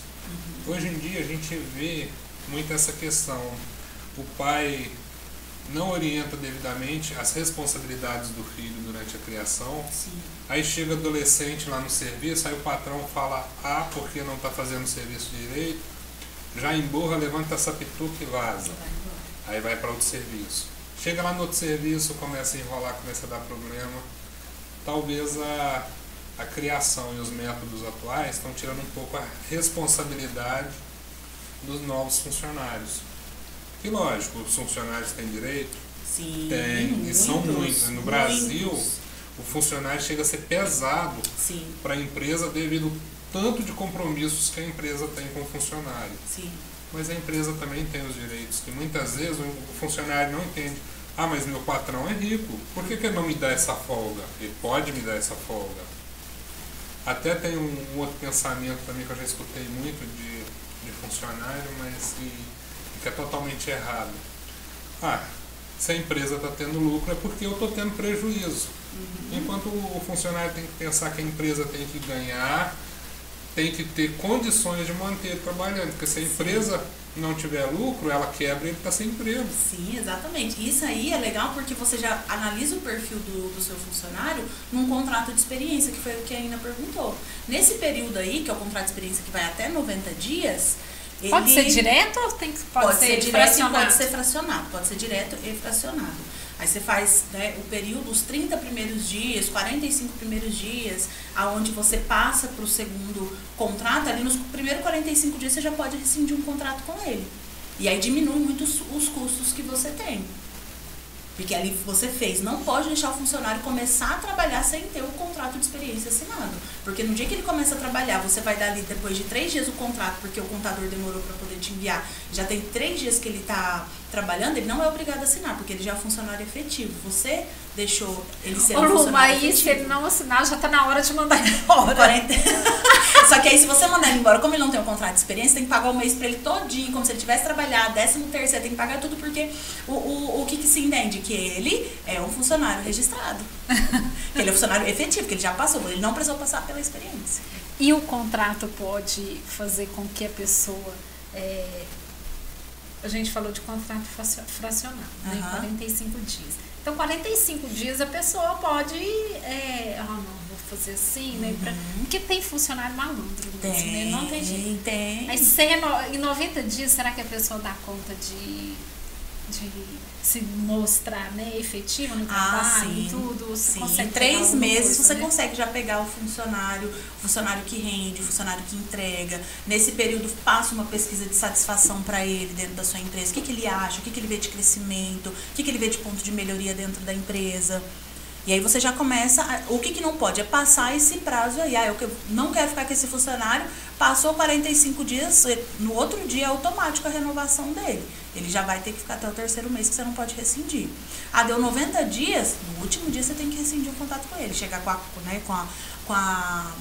Hoje em dia a gente vê muito essa questão. O pai não orienta devidamente as responsabilidades do filho durante a criação. Sim. Aí chega adolescente lá no serviço, aí o patrão fala A porque não está fazendo o serviço direito, já emburra, levanta essa pituca e vaza. Aí vai para outro serviço. Chega lá no outro serviço, começa a enrolar, começa a dar problema. Talvez a, a criação e os métodos atuais estão tirando um pouco a responsabilidade dos novos funcionários. E lógico, os funcionários têm direito, Sim. tem, e são muitos. No Brasil, muitos. o funcionário chega a ser pesado para a empresa devido ao tanto de compromissos que a empresa tem com o funcionário. sim. Mas a empresa também tem os direitos, que muitas vezes o funcionário não entende. Ah, mas meu patrão é rico, por que, que ele não me dá essa folga? Ele pode me dar essa folga. Até tem um, um outro pensamento também que eu já escutei muito de, de funcionário, mas que, que é totalmente errado. Ah, se a empresa está tendo lucro é porque eu estou tendo prejuízo. Enquanto o funcionário tem que pensar que a empresa tem que ganhar, tem que ter condições de manter trabalhando. Porque se a empresa não tiver lucro, ela quebra e ele está sem emprego. Sim, exatamente. Isso aí é legal porque você já analisa o perfil do, do seu funcionário num contrato de experiência, que foi o que a Ina perguntou. Nesse período aí, que é o contrato de experiência que vai até 90 dias, Pode ele- ser direto ou tem que, pode, Pode, ser, direto fracionado? e pode ser fracionado. Pode ser direto e fracionado. Aí você faz né, o período, os 30 primeiros dias, 45 primeiros dias, aonde você passa para o segundo contrato, ali nos primeiros 45 dias você já pode rescindir um contrato com ele. E aí diminui muito os, os custos que você tem. Porque ali você fez, não pode deixar o funcionário começar a trabalhar sem ter o contrato de experiência assinado. Porque no dia que ele começa a trabalhar, você vai dar ali depois de três dias o contrato, porque o contador demorou para poder te enviar. Já tem três dias que ele está trabalhando, ele não é obrigado a assinar, porque ele já é funcionário efetivo. Você deixou ele ser Ô, um Lu, funcionário se efetivo. ele não assinar, já tá na hora de mandar embora. 40. Só que aí, se você mandar ele embora, como ele não tem um contrato de experiência, tem que pagar o mês pra ele todinho, como se ele tivesse trabalhado, décimo terceiro, tem que pagar tudo, porque o, o, o que, que se entende? Que ele é um funcionário registrado. que ele é um funcionário efetivo, que ele já passou, ele não precisou passar pela experiência. E o contrato pode fazer com que a pessoa. é, a gente falou de contrato fracio- fracionado, né? Aham. 45 dias. Então, 45 dias a pessoa pode. É, ah, não, vou fazer assim, né? Pra, porque tem funcionário malandro mesmo, né? Não tem jeito. tem. Mas se em 90 dias, será que a pessoa dá conta de, de se mostrar né, efetiva no Ah, trabalho sim. e tudo? Você Sim, consegue três meses coisa, você né? consegue já pegar o funcionário, o funcionário que rende, o funcionário que entrega. Nesse período, passa uma pesquisa de satisfação para ele dentro da sua empresa. O que, que ele acha, o que, que ele vê de crescimento, o que, que ele vê de ponto de melhoria dentro da empresa. E aí você já começa. a- o que, que não pode é passar esse prazo aí. Ah, eu não quero ficar com esse funcionário. Passou 45 dias, no outro dia é automático a renovação dele. Ele já vai ter que ficar até o terceiro mês que você não pode rescindir. Ah, deu 90 dias, no último dia você tem que rescindir o contato com ele. Chegar com a, né, com a, com a,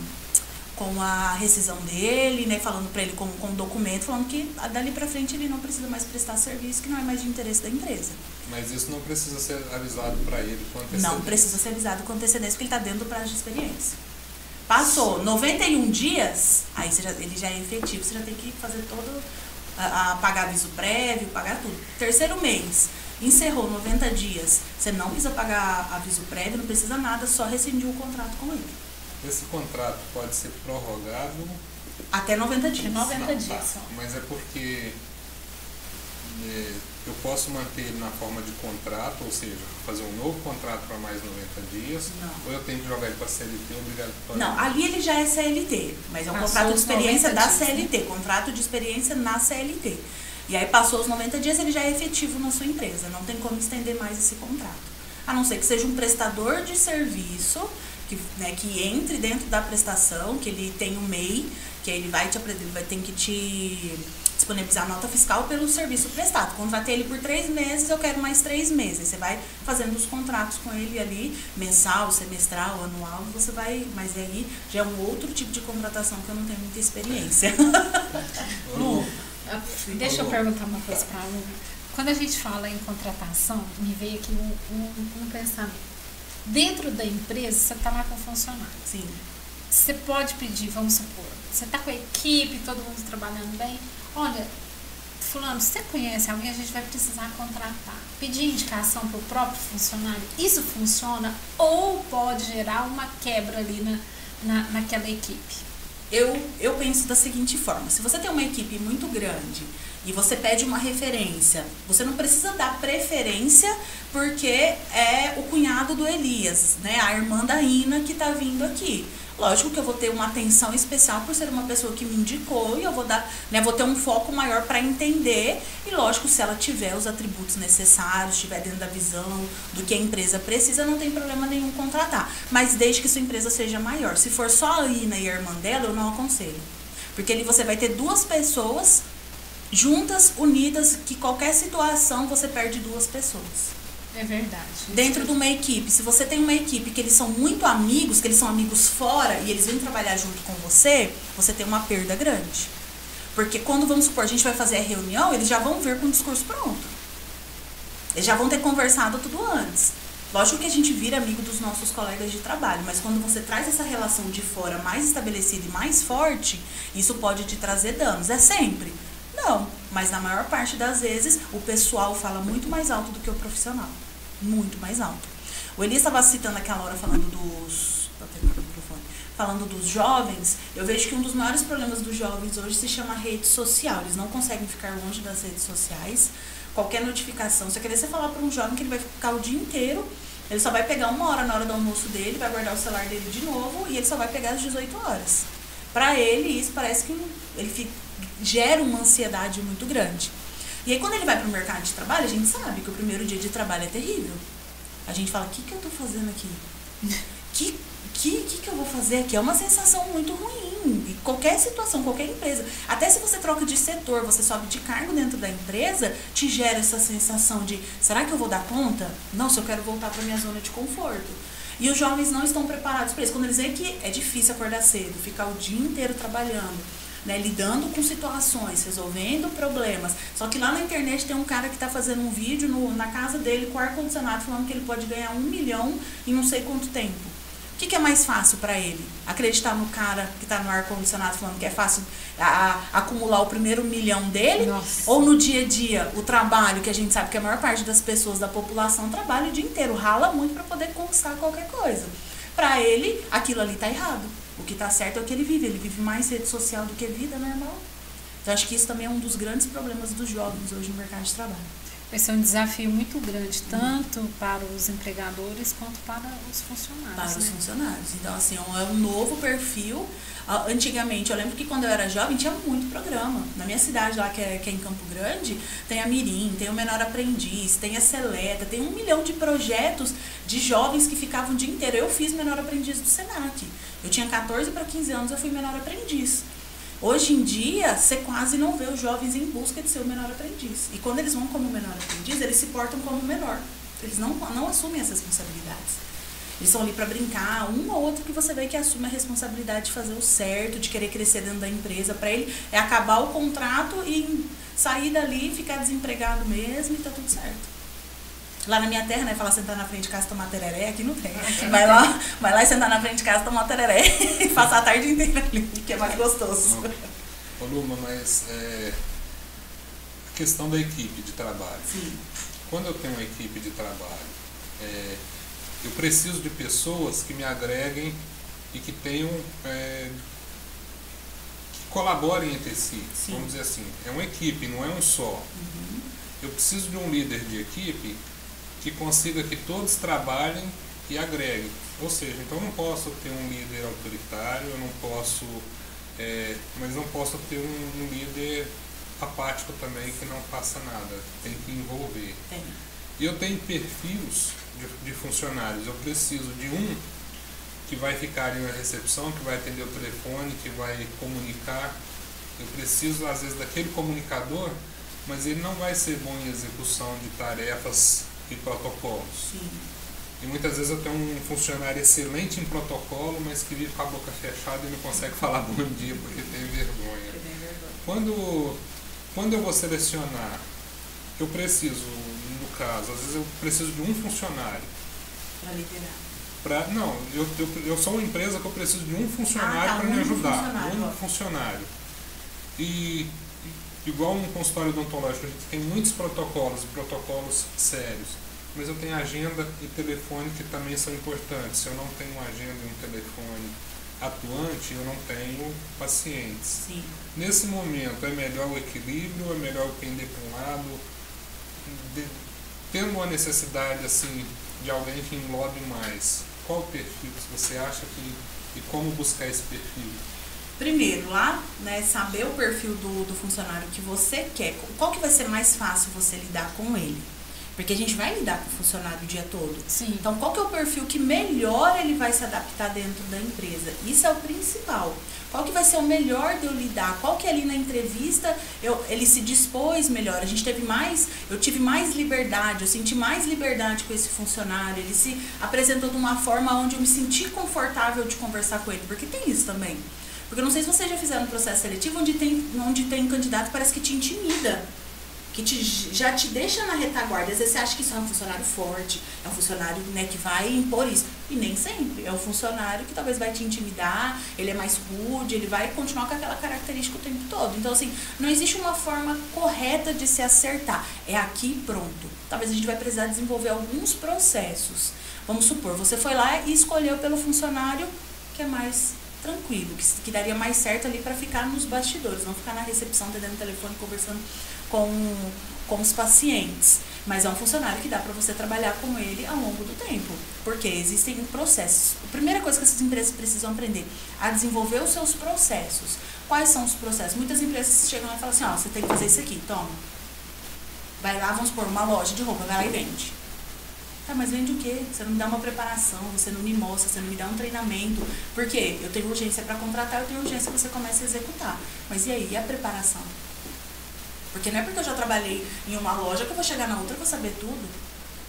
com a rescisão dele, né, falando para ele com, com o documento, falando que dali para frente ele não precisa mais prestar serviço, que não é mais de interesse da empresa. Mas isso não precisa ser avisado para ele com antecedência. Não precisa ser avisado com antecedência, porque ele está dentro do prazo de experiência. Passou 91 dias, aí você já- ele já é efetivo, você já tem que fazer todo. A, a pagar aviso prévio, pagar tudo. Terceiro mês, encerrou 90 dias, você não precisa pagar aviso prévio, não precisa nada, só rescindir o contrato com ele. Esse contrato pode ser prorrogado. Até 90 dias. 90 Não, dias tá. Mas é porque eu posso manter ele na forma de contrato, ou seja, fazer um novo contrato para mais 90 dias, Não. ou eu tenho que jogar ele para CLT obrigatoriamente? Não, ali ele já é CLT, mas é um Passou contrato de experiência 90 da dias, né? CLT, contrato de experiência na CLT. E aí passou os 90 dias, ele já é efetivo na sua empresa, não tem como estender mais esse contrato. A não ser que seja um prestador de serviço, que, né, que entre dentro da prestação, que ele tem o MEI, que aí ele vai te ele vai ter que te disponibilizar nota fiscal pelo serviço prestado. Contratei ele por três meses, eu quero mais três meses. Você vai fazendo os contratos com ele ali, mensal, semestral, anual, você vai. Mas aí já é um outro tipo de contratação que eu não tenho muita experiência. Lu, Deixa eu perguntar uma coisa para a Lu. Quando a gente fala em contratação, me veio aqui um, um, um pensamento. Dentro da empresa, você está lá com funcionário. Sim. Você pode pedir, vamos supor, você está com a equipe, todo mundo trabalhando bem. Olha, fulano, você conhece alguém, a gente vai precisar contratar. Pedir indicação para o próprio funcionário, isso funciona ou pode gerar uma quebra ali na, na, naquela equipe? Eu, eu penso da seguinte forma: se você tem uma equipe muito grande e você pede uma referência, você não precisa dar preferência porque é o cunhado do Elias, né? A irmã da Ina que está vindo aqui. Lógico que eu vou ter uma atenção especial por ser uma pessoa que me indicou e eu vou dar, né, vou ter um foco maior para entender e lógico se ela tiver os atributos necessários, estiver dentro da visão do que a empresa precisa, não tem problema nenhum contratar. Mas desde que sua empresa seja maior. Se for só a Ina e a irmã dela, eu não aconselho. Porque ali você vai ter duas pessoas juntas, unidas, que qualquer situação você perde duas pessoas. É verdade. Dentro de uma equipe, se você tem uma equipe que eles são muito amigos, que eles são amigos fora e eles vêm trabalhar junto com você, você tem uma perda grande. Porque quando, vamos supor, a gente vai fazer a reunião, eles já vão vir com o discurso pronto. Eles já vão ter conversado tudo antes. Lógico que a gente vira amigo dos nossos colegas de trabalho, mas quando você traz essa relação de fora mais estabelecida e mais forte, isso pode te trazer danos. É sempre. Não, mas na maior parte das vezes o pessoal fala muito mais alto do que o profissional. Muito mais alto. O Eli estava citando aquela hora falando dos. Falando dos jovens, eu vejo que um dos maiores problemas dos jovens hoje se chama rede social. Eles não conseguem ficar longe das redes sociais. Qualquer notificação, se eu querer você falar para um jovem que ele vai ficar o dia inteiro, ele só vai pegar uma hora na hora do almoço dele, vai guardar o celular dele de novo e ele só vai pegar às 18 horas. Para ele, isso parece que ele fica gera uma ansiedade muito grande. E aí quando ele vai para o mercado de trabalho, a gente sabe que o primeiro dia de trabalho é terrível. A gente fala, o que, que eu estou fazendo aqui? Que, que, que, que eu vou fazer aqui? É uma sensação muito ruim. E qualquer situação, qualquer empresa. Até se você troca de setor, você sobe de cargo dentro da empresa, te gera essa sensação de, será que eu vou dar conta? Não, se eu quero voltar para minha zona de conforto. E os jovens não estão preparados para isso. Quando eles veem que é difícil acordar cedo, ficar o dia inteiro trabalhando, né, lidando com situações, resolvendo problemas. Só que lá na internet tem um cara que está fazendo um vídeo no, na casa dele com ar-condicionado falando que ele pode ganhar um milhão em não sei quanto tempo. O que, que é mais fácil para ele? Acreditar no cara que está no ar-condicionado falando que é fácil a, a, acumular o primeiro milhão dele? Nossa. Ou no dia a dia, o trabalho, que a gente sabe que a maior parte das pessoas da população trabalha o dia inteiro, rala muito para poder conquistar qualquer coisa. Para ele, aquilo ali está errado. O que está certo é o que ele vive. Ele vive mais rede social do que vida normal. Então, acho que isso também é um dos grandes problemas dos jovens hoje no mercado de trabalho. Vai ser um desafio muito grande, tanto para os empregadores quanto para os funcionários. Para né? os funcionários. Então, assim, é um novo perfil. Antigamente, eu lembro que quando eu era jovem tinha muito programa. Na minha cidade lá, que é, que é em Campo Grande, tem a Mirim, tem o Menor Aprendiz, tem a Seleta, tem um milhão de projetos de jovens que ficavam o dia inteiro. Eu fiz Menor Aprendiz do Senac. Eu tinha 14 para 15 anos, eu fui Menor Aprendiz. Hoje em dia, você quase não vê os jovens em busca de ser o menor aprendiz. E quando eles vão como menor aprendiz, eles se portam como menor. Eles não, não assumem as responsabilidades. Eles estão ali para brincar, um ou outro que você vê que assume a responsabilidade de fazer o certo, de querer crescer dentro da empresa. Para ele é acabar o contrato e sair dali, ficar desempregado mesmo e tá tudo certo. Lá na minha terra, né? Falar sentar na frente de casa tomar tereré, aqui não tem. Vai lá, vai lá e sentar na frente de casa tomar tereré e passar a tarde inteira ali, que é mais gostoso. Ô Luma, mas é, a questão da equipe de trabalho. Sim. Quando eu tenho uma equipe de trabalho, é, eu preciso de pessoas que me agreguem e que tenham. é, que colaborem entre si. Sim. Vamos dizer assim, é uma equipe, não é um só. Eu preciso de um líder de equipe que consiga que todos trabalhem e agreguem. Ou seja, então eu não posso ter um líder autoritário, eu não posso, é, mas não posso ter um, um líder apático também que não faça nada, tem que envolver. Tem. E eu tenho perfis de, de funcionários, eu preciso de um que vai ficar ali na recepção, que vai atender o telefone, que vai comunicar. Eu preciso, às vezes, daquele comunicador, mas ele não vai ser bom em execução de tarefas e protocolos. Sim. E muitas vezes eu tenho um funcionário excelente em protocolo, mas que vive com a boca fechada e não consegue falar bom dia porque tem vergonha. Quando, quando eu vou selecionar, eu preciso, caso, às vezes eu preciso de um funcionário Pra liderar. Pra, não, eu, eu, eu sou uma empresa que eu preciso de um funcionário Ah, tá, para me ajudar. funcionário. Um funcionário. E igual um consultório odontológico, a gente tem muitos protocolos, protocolos sérios. Mas eu tenho agenda e telefone que também são importantes. Se eu não tenho agenda e um telefone atuante, eu não tenho pacientes. Sim. Nesse momento, é melhor o equilíbrio, é melhor eu pender para um lado, tendo uma necessidade assim de alguém que englobe mais. Qual o perfil que você acha que e como buscar esse perfil? Primeiro, lá, né, saber o perfil do, do funcionário que você quer. Qual que vai ser mais fácil você lidar com ele? Porque a gente vai lidar com o funcionário o dia todo. Sim. Então, qual que é o perfil que melhor ele vai se adaptar dentro da empresa? Isso é o principal. Qual que vai ser o melhor de eu lidar? Qual que ali na entrevista eu, ele se dispôs melhor? A gente teve mais, eu tive mais liberdade, eu senti mais liberdade com esse funcionário. Ele se apresentou de uma forma onde eu me senti confortável de conversar com ele, porque tem isso também. Porque eu não sei se vocês já fizeram um processo seletivo onde tem, onde tem candidato que parece que te intimida que te, já te deixa na retaguarda. Às vezes você acha que isso é um funcionário forte, é um funcionário né, que vai impor isso. E nem sempre. É um funcionário que talvez vai te intimidar, ele é mais rude, ele vai continuar com aquela característica o tempo todo. Então, assim, não existe uma forma correta de se acertar. É aqui pronto. Talvez a gente vai precisar desenvolver alguns processos. Vamos supor, você foi lá e escolheu pelo funcionário que é mais tranquilo, que, que daria mais certo ali para ficar nos bastidores, não ficar na recepção, atendendo o telefone, conversando com, com os pacientes. Mas é um funcionário que dá para você trabalhar com ele ao longo do tempo, porque existem processos. A primeira coisa que essas empresas precisam aprender a desenvolver os seus processos. Quais são os processos? Muitas empresas chegam lá e falam assim: ó, você tem que fazer isso aqui, toma. Vai lá, vamos supor, uma loja de roupa, vai lá e vende. Tá, mas vende o quê? Você não me dá uma preparação, você não me mostra, você não me dá um treinamento. Por quê? Eu tenho urgência para contratar, eu tenho urgência que você comece a executar. Mas e aí, e a preparação? Porque não é porque eu já trabalhei em uma loja que eu vou chegar na outra e vou saber tudo.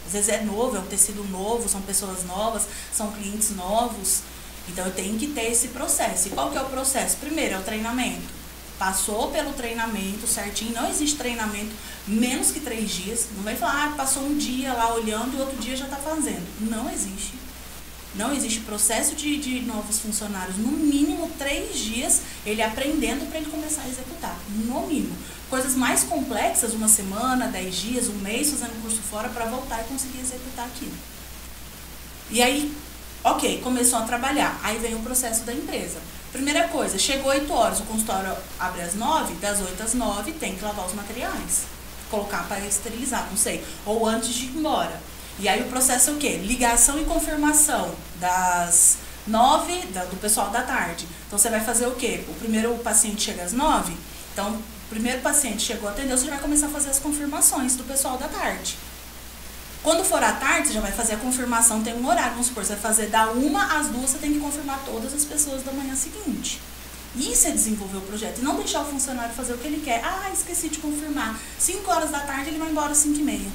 Às vezes é novo, é um tecido novo, são pessoas novas, são clientes novos. Então eu tenho que ter esse processo. E qual que é o processo? Primeiro é o treinamento. Passou pelo treinamento certinho, não existe treinamento menos que três dias. Não vai falar, ah, passou um dia lá olhando e outro dia já está fazendo. Não existe. Não existe processo de, de novos funcionários. No mínimo três dias ele aprendendo para ele começar a executar. No mínimo. Coisas mais complexas, uma semana, dez dias, um mês fazendo curso fora para voltar e conseguir executar aquilo. E aí, ok, começou a trabalhar. Aí vem o processo da empresa. Primeira coisa, chegou 8 horas, o consultório abre às 9, das 8 às 9 tem que lavar os materiais. Colocar para esterilizar, não sei. Ou antes de ir embora. E aí o processo é o quê? Ligação e confirmação das 9 da, do pessoal da tarde. Então você vai fazer o quê? O primeiro paciente chega às 9, então o primeiro paciente chegou, atendeu, você já vai começar a fazer as confirmações do pessoal da tarde. Quando for à tarde, você já vai fazer a confirmação, tem um horário, vamos supor, você vai fazer da uma às duas, você tem que confirmar todas as pessoas da manhã seguinte. Isso é desenvolver o projeto. E não deixar o funcionário fazer o que ele quer. Ah, esqueci de confirmar. 5 horas da tarde ele vai embora às 5 e meia.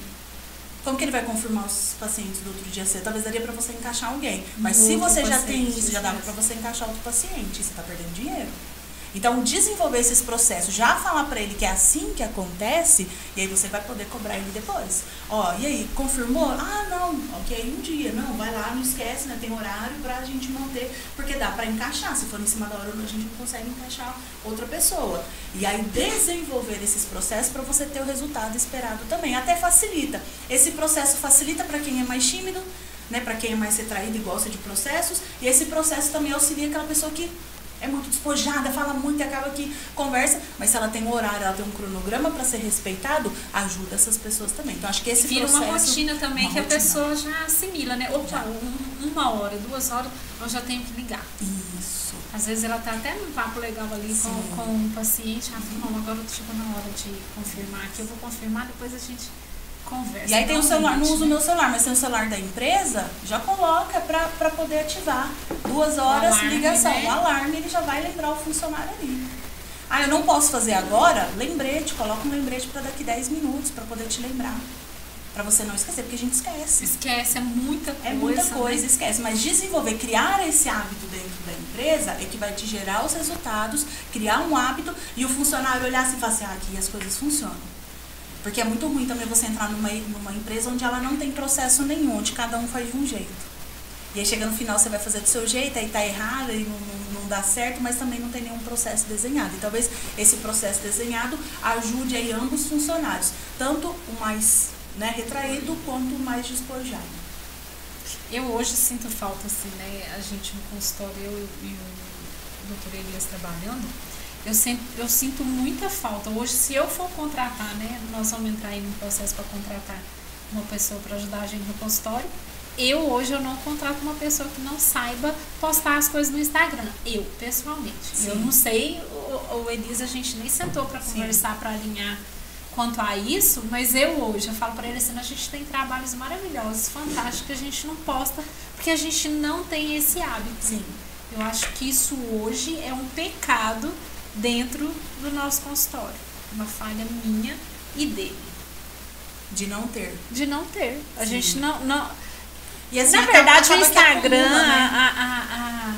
Como que ele vai confirmar os pacientes do outro dia cedo? Talvez daria para você encaixar alguém. Mas se Outro você já tem isso, já dava para você encaixar outro paciente. Você está perdendo dinheiro. Então, desenvolver esses processos, já falar para ele que é assim que acontece, e aí você vai poder cobrar ele depois. Ó, e aí, confirmou? Ah, não, ok, um dia. Não, vai lá, não esquece, né? Tem horário pra gente manter, porque dá pra encaixar. Se for em cima da hora, a gente não consegue encaixar outra pessoa. E aí, desenvolver esses processos para você ter o resultado esperado também. Até facilita. Esse processo facilita para quem é mais tímido, né? Para quem é mais retraído e gosta de processos. E esse processo também auxilia aquela pessoa que é muito despojada, fala muito e acaba que conversa, mas se ela tem um horário, ela tem um cronograma para ser respeitado, ajuda essas pessoas também. Então acho que esse Vira processo uma rotina também uma que rotina. a pessoa já assimila, né? Opa, um- uma hora, duas horas, eu já tenho que ligar. Isso. Às vezes ela tá até num papo legal ali com, com o paciente, ah, não, agora chegou na hora de confirmar aqui, eu vou confirmar, depois a gente conversa. E aí tem o celular, não uso o né? meu celular, mas tem o celular da empresa, já coloca pra, pra poder ativar. Duas horas, alarme, ligação. né? O alarme, ele já vai lembrar o funcionário ali. Ah, eu não posso fazer agora? Lembrete, coloca um lembrete pra daqui 10 minutos, pra poder te lembrar. Pra você não esquecer, porque a gente esquece. Esquece, é muita coisa. É muita né? coisa, esquece. Mas desenvolver, criar esse hábito dentro da empresa é que vai te gerar os resultados, criar um hábito e o funcionário olhar assim e falar assim, ah, aqui as coisas funcionam. Porque é muito ruim também você entrar numa, numa empresa onde ela não tem processo nenhum, onde cada um faz de um jeito. E aí chega no final, você vai fazer do seu jeito, aí tá errado, e não, não, não dá certo, mas também não tem nenhum processo desenhado. E talvez esse processo desenhado ajude aí ambos os funcionários, tanto o mais né, retraído quanto o mais despojado. Eu hoje sinto falta, assim, né? A gente no consultório, eu e o doutor Elias trabalhando, eu, sinto, eu sinto muita falta. Hoje, se eu for contratar, né? Nós vamos entrar aí num processo para contratar uma pessoa para ajudar a gente no consultório. Eu hoje eu não contrato uma pessoa que não saiba postar as coisas no Instagram. Eu, pessoalmente. Sim. Eu não sei, o, o Elias, a gente nem sentou para conversar, para alinhar quanto a isso, mas eu hoje, eu falo para ele assim, a gente tem trabalhos maravilhosos, fantásticos, que a gente não posta, porque a gente não tem esse hábito. Sim. Eu acho que isso hoje é um pecado dentro do nosso consultório. Uma falha minha e dele. De não ter. De não ter. A Sim. gente não. não... E assim, Na verdade, o Instagram, acumula, né? a, a, a,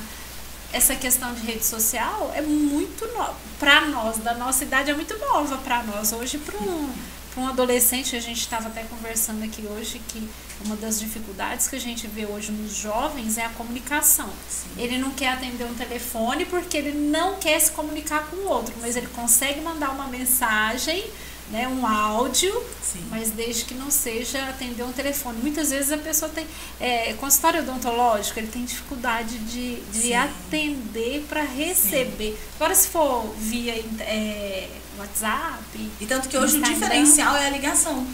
essa questão de rede social é muito nova. Para nós, da nossa idade, é muito nova para nós. Hoje, para um, um adolescente, a gente estava até conversando aqui hoje que uma das dificuldades que a gente vê hoje nos jovens é a comunicação. Sim. Ele não quer atender um telefone porque ele não quer se comunicar com o outro, mas ele consegue mandar uma mensagem né, um áudio, Sim. mas desde que não seja atender um telefone. Muitas vezes a pessoa tem. É, consultório odontológico, ele tem dificuldade de, de atender para receber. Sim. Agora, se for via é, WhatsApp. E tanto que hoje Instagram, o diferencial é a ligação.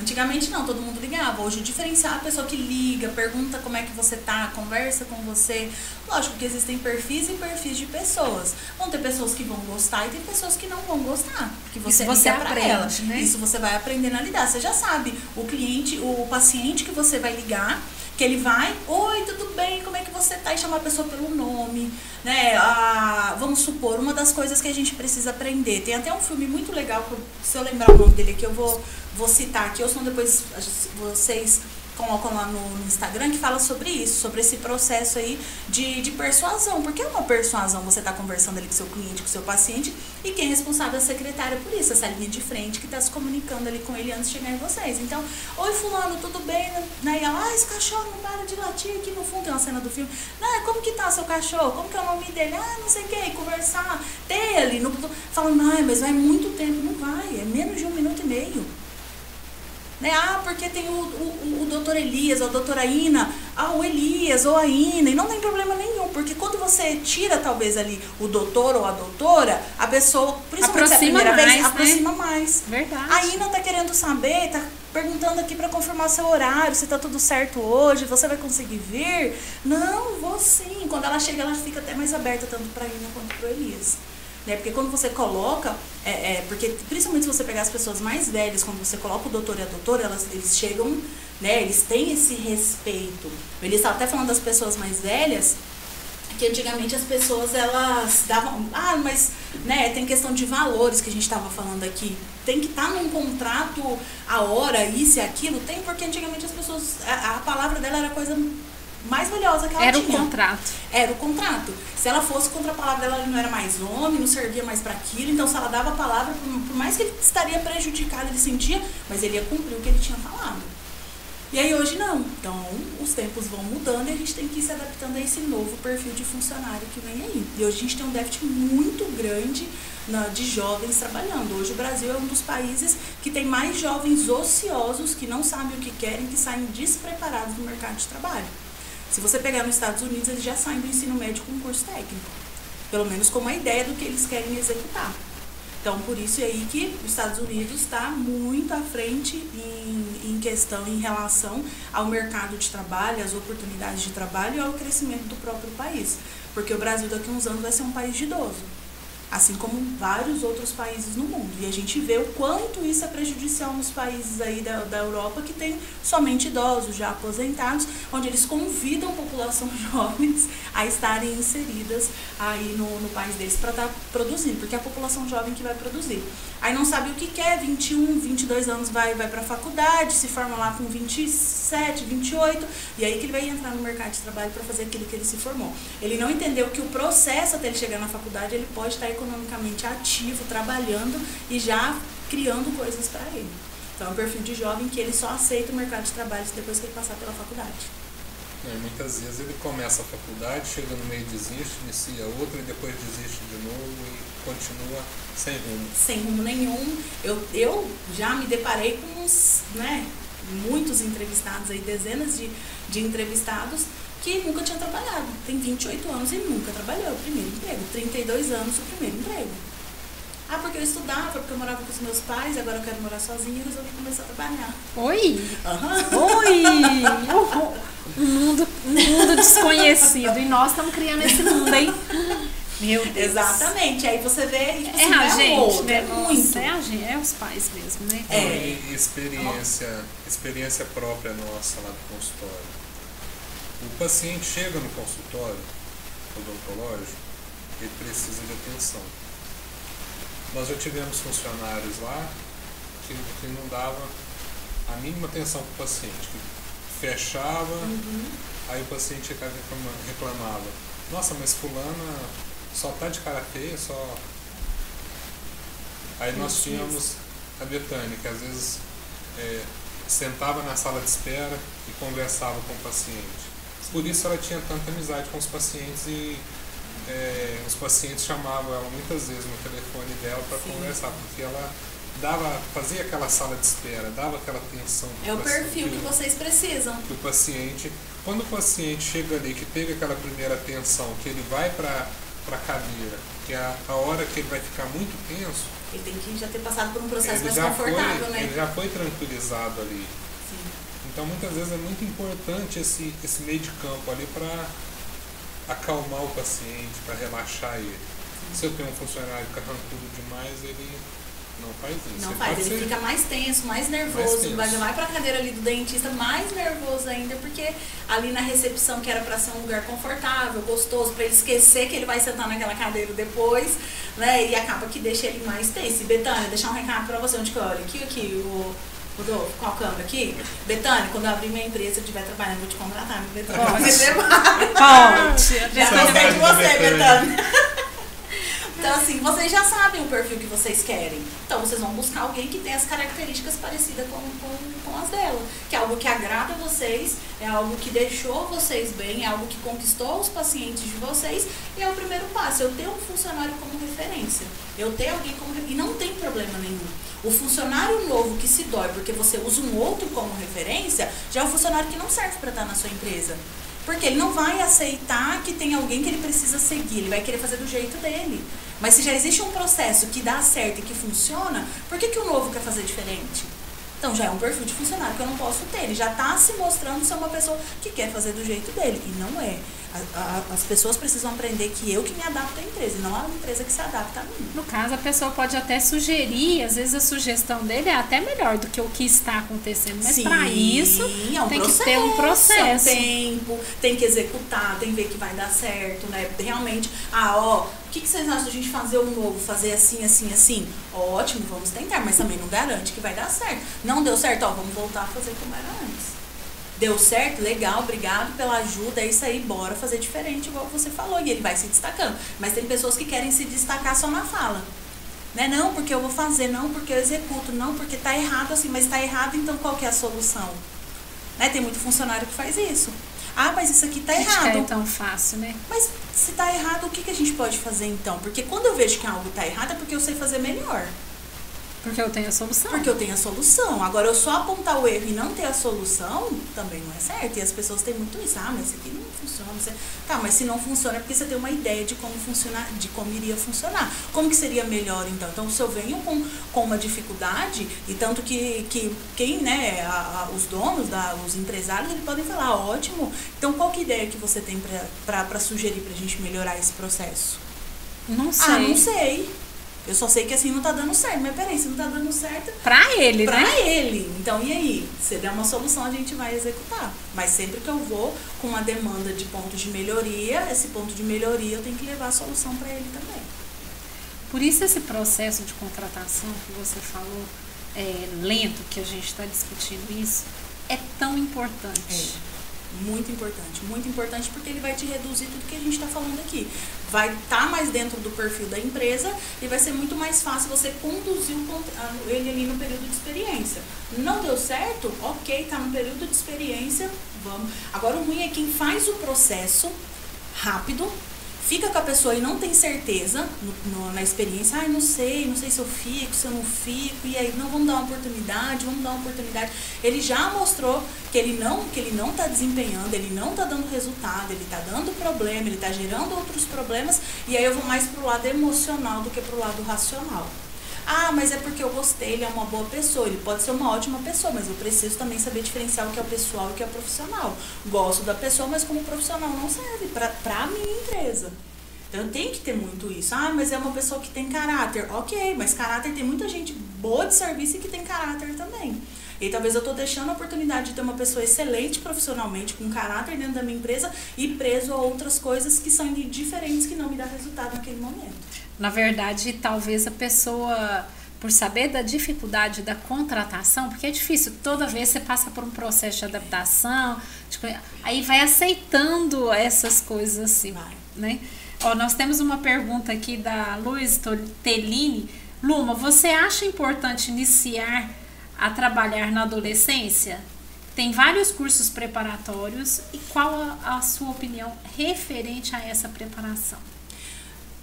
Antigamente não, todo mundo ligava. Hoje o diferencial é a pessoa que liga, pergunta como é que você tá, conversa com você. Lógico que existem perfis e perfis de pessoas. Vão ter pessoas que vão gostar e tem pessoas que não vão gostar. Porque você, Isso você aprende, ela. Né? Isso você vai aprendendo a lidar. Você já sabe o cliente, o paciente que você vai ligar que ele vai, oi, tudo bem, como é que você tá? E chamar a pessoa pelo nome, né? Ah, vamos supor, uma das coisas que a gente precisa aprender. Tem até um filme muito legal, se eu lembrar o nome dele aqui, eu vou, vou citar aqui, ou senão depois vocês colocam lá no, no, Instagram que fala sobre isso, sobre esse processo aí de, de persuasão. Porque é uma persuasão você tá conversando ali com seu cliente, com seu paciente, e quem é responsável é a secretária por isso, essa linha de frente que está se comunicando ali com ele antes de chegar em vocês. Então, oi fulano, tudo bem? Né? E ela, ah, esse cachorro não para de latir aqui no fundo, tem uma cena do filme. Ah, como que tá seu cachorro? Como que é o nome dele? Ah, não sei o que, conversar, ter ali, no, falando, ah, mas vai muito tempo. Não vai, é menos de um minuto e meio. Né? Ah, porque tem o, o, o doutor Elias, ou a doutora Ina, ah, o Elias ou a Ina, e não tem problema nenhum, porque quando você tira talvez ali o doutor ou a doutora, a pessoa, principalmente aproxima a primeira mais, vez, né? aproxima mais. Verdade. A Ina tá querendo saber, tá perguntando aqui para confirmar seu horário, se tá tudo certo hoje, você vai conseguir vir? Não, vou sim. Quando ela chega, ela fica até mais aberta, tanto para Ina quanto para Elias. Né? Porque quando você coloca, é, é, porque principalmente se você pegar as pessoas mais velhas, quando você coloca o doutor e a doutora, elas, eles chegam, né? Eles têm esse respeito. Ele estava até falando das pessoas mais velhas, que antigamente as pessoas elas davam, ah, mas né, tem questão de valores que a gente estava falando aqui. Tem que estar tá num contrato a hora, isso e aquilo, tem, porque antigamente as pessoas, a, a palavra dela era coisa mais valiosa que ela era tinha. Era o contrato. Era o contrato. Se ela fosse contra a palavra dela, ele não era mais homem, não servia mais para aquilo. Então, se ela dava a palavra, por, mais que ele estaria prejudicado, ele sentia, mas ele ia cumprir o que ele tinha falado. E aí hoje não. Então, os tempos vão mudando e a gente tem que ir se adaptando a esse novo perfil de funcionário que vem aí. E hoje a gente tem um déficit muito grande na, de jovens trabalhando. Hoje o Brasil é um dos países que tem mais jovens ociosos que não sabem o que querem, que saem despreparados do mercado de trabalho. Se você pegar nos Estados Unidos, eles já saem do ensino médio com um curso técnico. Pelo menos com uma ideia do que eles querem executar. Então, por isso é aí que os Estados Unidos está muito à frente em, em questão, em relação ao mercado de trabalho, às oportunidades de trabalho e ao crescimento do próprio país. Porque o Brasil daqui a uns anos vai ser um país de idoso assim como vários outros países no mundo. E a gente vê o quanto isso é prejudicial nos países aí da, da Europa que tem somente idosos já aposentados, onde eles convidam a população jovens a estarem inseridas aí no, no país deles para estar tá produzindo, porque é a população jovem que vai produzir. Aí não sabe o que quer, 21, 22 anos vai, vai para a faculdade, se forma lá com 27, 28, e aí que ele vai entrar no mercado de trabalho para fazer aquilo que ele se formou. Ele não entendeu que o processo até ele chegar na faculdade, ele pode estar economicamente ativo, trabalhando e já criando coisas para ele. Então é um perfil de jovem que ele só aceita o mercado de trabalho depois que ele passar pela faculdade. Não, muitas vezes ele começa a faculdade, chega no meio desiste, inicia outra e depois desiste de novo e continua sem rumo. Sem rumo nenhum. Eu, eu já me deparei com uns, né, muitos entrevistados aí, dezenas de, de entrevistados que nunca tinham trabalhado. Tem 28 anos e nunca trabalhou. Primeiro emprego. 32 anos o primeiro emprego. Ah, porque eu estudava, porque eu morava com os meus pais, agora eu quero morar sozinha e resolvi começar a trabalhar. Oi! Aham. Oi! Um mundo, um mundo desconhecido. E nós estamos criando esse mundo, hein? Meu Deus. Exatamente. Aí você vê e tipo, É assim, a é gente, outro, né? é muito. Nossa, é a gente, é os pais mesmo, né? É. E experiência, experiência própria nossa lá do consultório. O paciente chega no consultório odontológico, ele precisa de atenção. Nós já tivemos funcionários lá que, que não dava a mínima atenção para o paciente, que fechava, Uhum. aí o paciente reclamava, nossa, mas fulana só tá de cara feia, só. Aí nós tínhamos a Betânia, que às vezes é, sentava na sala de espera e conversava com o paciente. Por isso ela tinha tanta amizade com os pacientes e é, os pacientes chamavam ela muitas vezes no telefone dela para conversar, porque ela dava, fazia aquela sala de espera, dava aquela atenção É o perfil que vocês precisam. que o paciente, quando o paciente chega ali, que teve aquela primeira atenção, que ele vai para a cadeira, que é a, a hora que ele vai ficar muito tenso, Ele tem que já ter passado por um processo mais já, foi, confortável, ele né? já foi tranquilizado ali. Sim. Então muitas vezes é muito importante esse, esse meio de campo ali para acalmar o paciente, para relaxar ele. Se eu tenho um funcionário carrancudo demais, ele não faz isso. Não Ele faz, ele fica mais tenso, mais nervoso, tenso. vai vai pra cadeira ali do dentista, mais nervoso ainda, porque ali na recepção, que era pra ser um lugar confortável, gostoso, pra ele esquecer que ele vai sentar naquela cadeira depois, né? E acaba que deixa ele mais tenso. E Betânia, deixar um recado pra você, onde que eu olho? Aqui, aqui, o. Rodolfo, qual câmera aqui? Betânia, quando eu abrir minha empresa, eu estiver trabalhando, eu vou te contratar, meu Betânia. Você. Já gostei de você, Betânia. Então, assim, vocês já sabem o perfil que vocês querem. Então, vocês vão buscar alguém que tem as características parecidas com, com, com as dela. Que é algo que agrada vocês, é algo que deixou vocês bem, é algo que conquistou os pacientes de vocês. E é o primeiro passo, eu ter um funcionário como referência. Eu ter alguém como E não tem problema nenhum. O funcionário novo que se dói porque você usa um outro como referência, já é um funcionário que não serve para estar na sua empresa. Porque ele não vai aceitar que tem alguém que ele precisa seguir, ele vai querer fazer do jeito dele. Mas se já existe um processo que dá certo e que funciona, por que, que o novo quer fazer diferente? Então já é um perfil de funcionário que eu não posso ter. Ele já está se mostrando ser uma pessoa que quer fazer do jeito dele. E não é. A- a- as pessoas precisam aprender que eu que me adapto à empresa, e não a empresa que se adapta a mim. No caso, a pessoa pode até sugerir, às vezes a sugestão dele é até melhor do que o que está acontecendo. Mas para isso, é um tem que processo, ter um processo. É um tempo, tem que executar, tem que ver que vai dar certo, né? Realmente, ah, ó, o que, que vocês acham da gente fazer um novo, fazer assim, assim, assim? Ótimo, vamos tentar, mas também não garante que vai dar certo. Não deu certo, ó, vamos voltar a fazer como era antes. Deu certo, legal, obrigado pela ajuda, é isso aí, bora fazer diferente, igual você falou, e ele vai se destacando. Mas tem pessoas que querem se destacar só na fala. Né? Não, porque eu vou fazer, não, porque eu executo, não, porque tá errado assim, mas tá errado, então qual que é a solução? Né? Tem muito funcionário que faz isso. Ah, mas isso aqui tá criticar é errado. tão fácil, né? Mas se tá errado, o que, que a gente pode fazer então? Porque quando eu vejo que algo tá errado é porque eu sei fazer melhor. Porque eu tenho a solução. Porque eu tenho a solução. Agora, eu só apontar o erro e não ter a solução, também não é certo. E as pessoas têm muito isso. Ah, mas isso aqui não funciona. Você... Tá, mas se não funciona é porque você tem uma ideia de como funcionar, de como iria funcionar. Como que seria melhor, então? Então, se eu venho com, com uma dificuldade, e tanto que, que quem, né, a- a- os donos, da, os empresários, eles podem falar, ótimo. Então, qual que ideia que você tem para sugerir pra gente melhorar esse processo? Não sei. Ah, não sei. Eu só sei que assim não tá dando certo. Mas peraí, se não tá dando certo, Pra ele, pra né? ele. Então, e aí? Se der uma solução, a gente vai executar. Mas sempre que eu vou com uma demanda de ponto de melhoria, esse ponto de melhoria eu tenho que levar a solução para ele também. Por isso esse processo de contratação que você falou, é, lento, que a gente está discutindo isso, é tão importante. Muito importante, muito importante porque ele vai te reduzir tudo que a gente está falando aqui. Vai estar tá mais dentro do perfil da empresa e vai ser muito mais fácil você conduzir o, ele ali no período de experiência. Não deu certo? Ok, tá no período de experiência, vamos. Agora o ruim é quem faz o processo rápido, fica com a pessoa e não tem certeza no, no, na experiência, ai, ah, não sei, não sei se eu fico, se eu não fico, e aí, não, vamos dar uma oportunidade, vamos dar uma oportunidade. Ele já mostrou que ele não que ele não está desempenhando, ele não está dando resultado, ele está dando problema, ele está gerando outros problemas, e aí eu vou mais pro lado emocional do que pro lado racional. Ah, mas é porque eu gostei, ele é uma boa pessoa. Ele pode ser uma ótima pessoa, mas eu preciso também saber diferenciar o que é o pessoal e o que é o profissional. Gosto da pessoa, mas como profissional não serve para a minha empresa. Então tem que ter muito isso. Ah, mas é uma pessoa que tem caráter. Ok, mas caráter tem muita gente boa de serviço e que tem caráter também. E talvez eu estou deixando a oportunidade de ter uma pessoa excelente profissionalmente, com caráter dentro da minha empresa e preso a outras coisas que são diferentes que não me dá resultado naquele momento. Na verdade, talvez a pessoa por saber da dificuldade da contratação, porque é difícil, toda vez você passa por um processo de adaptação, tipo, aí vai aceitando essas coisas assim, né? Ó, nós temos uma pergunta aqui da Luiz Tellini. Luma, você acha importante iniciar a trabalhar na adolescência? Tem vários cursos preparatórios e qual a, a sua opinião referente a essa preparação?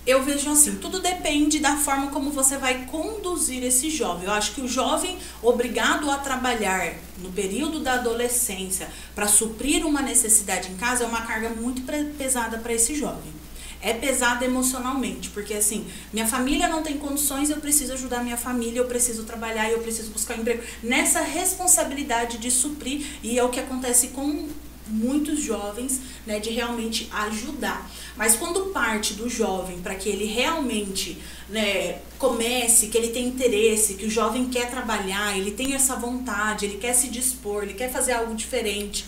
Eu vejo assim, tudo depende da forma como você vai conduzir esse jovem. Eu acho que o jovem obrigado a trabalhar no período da adolescência para suprir uma necessidade em casa é uma carga muito pesada para esse jovem é pesada emocionalmente, porque assim, minha família não tem condições, eu preciso ajudar minha família, eu preciso trabalhar, eu preciso buscar um emprego. Nessa responsabilidade de suprir, e é o que acontece com muitos jovens, né, de realmente ajudar. Mas quando parte do jovem para que ele realmente né, comece, que ele tem interesse, que o jovem quer trabalhar, ele tem essa vontade, ele quer se dispor, ele quer fazer algo diferente,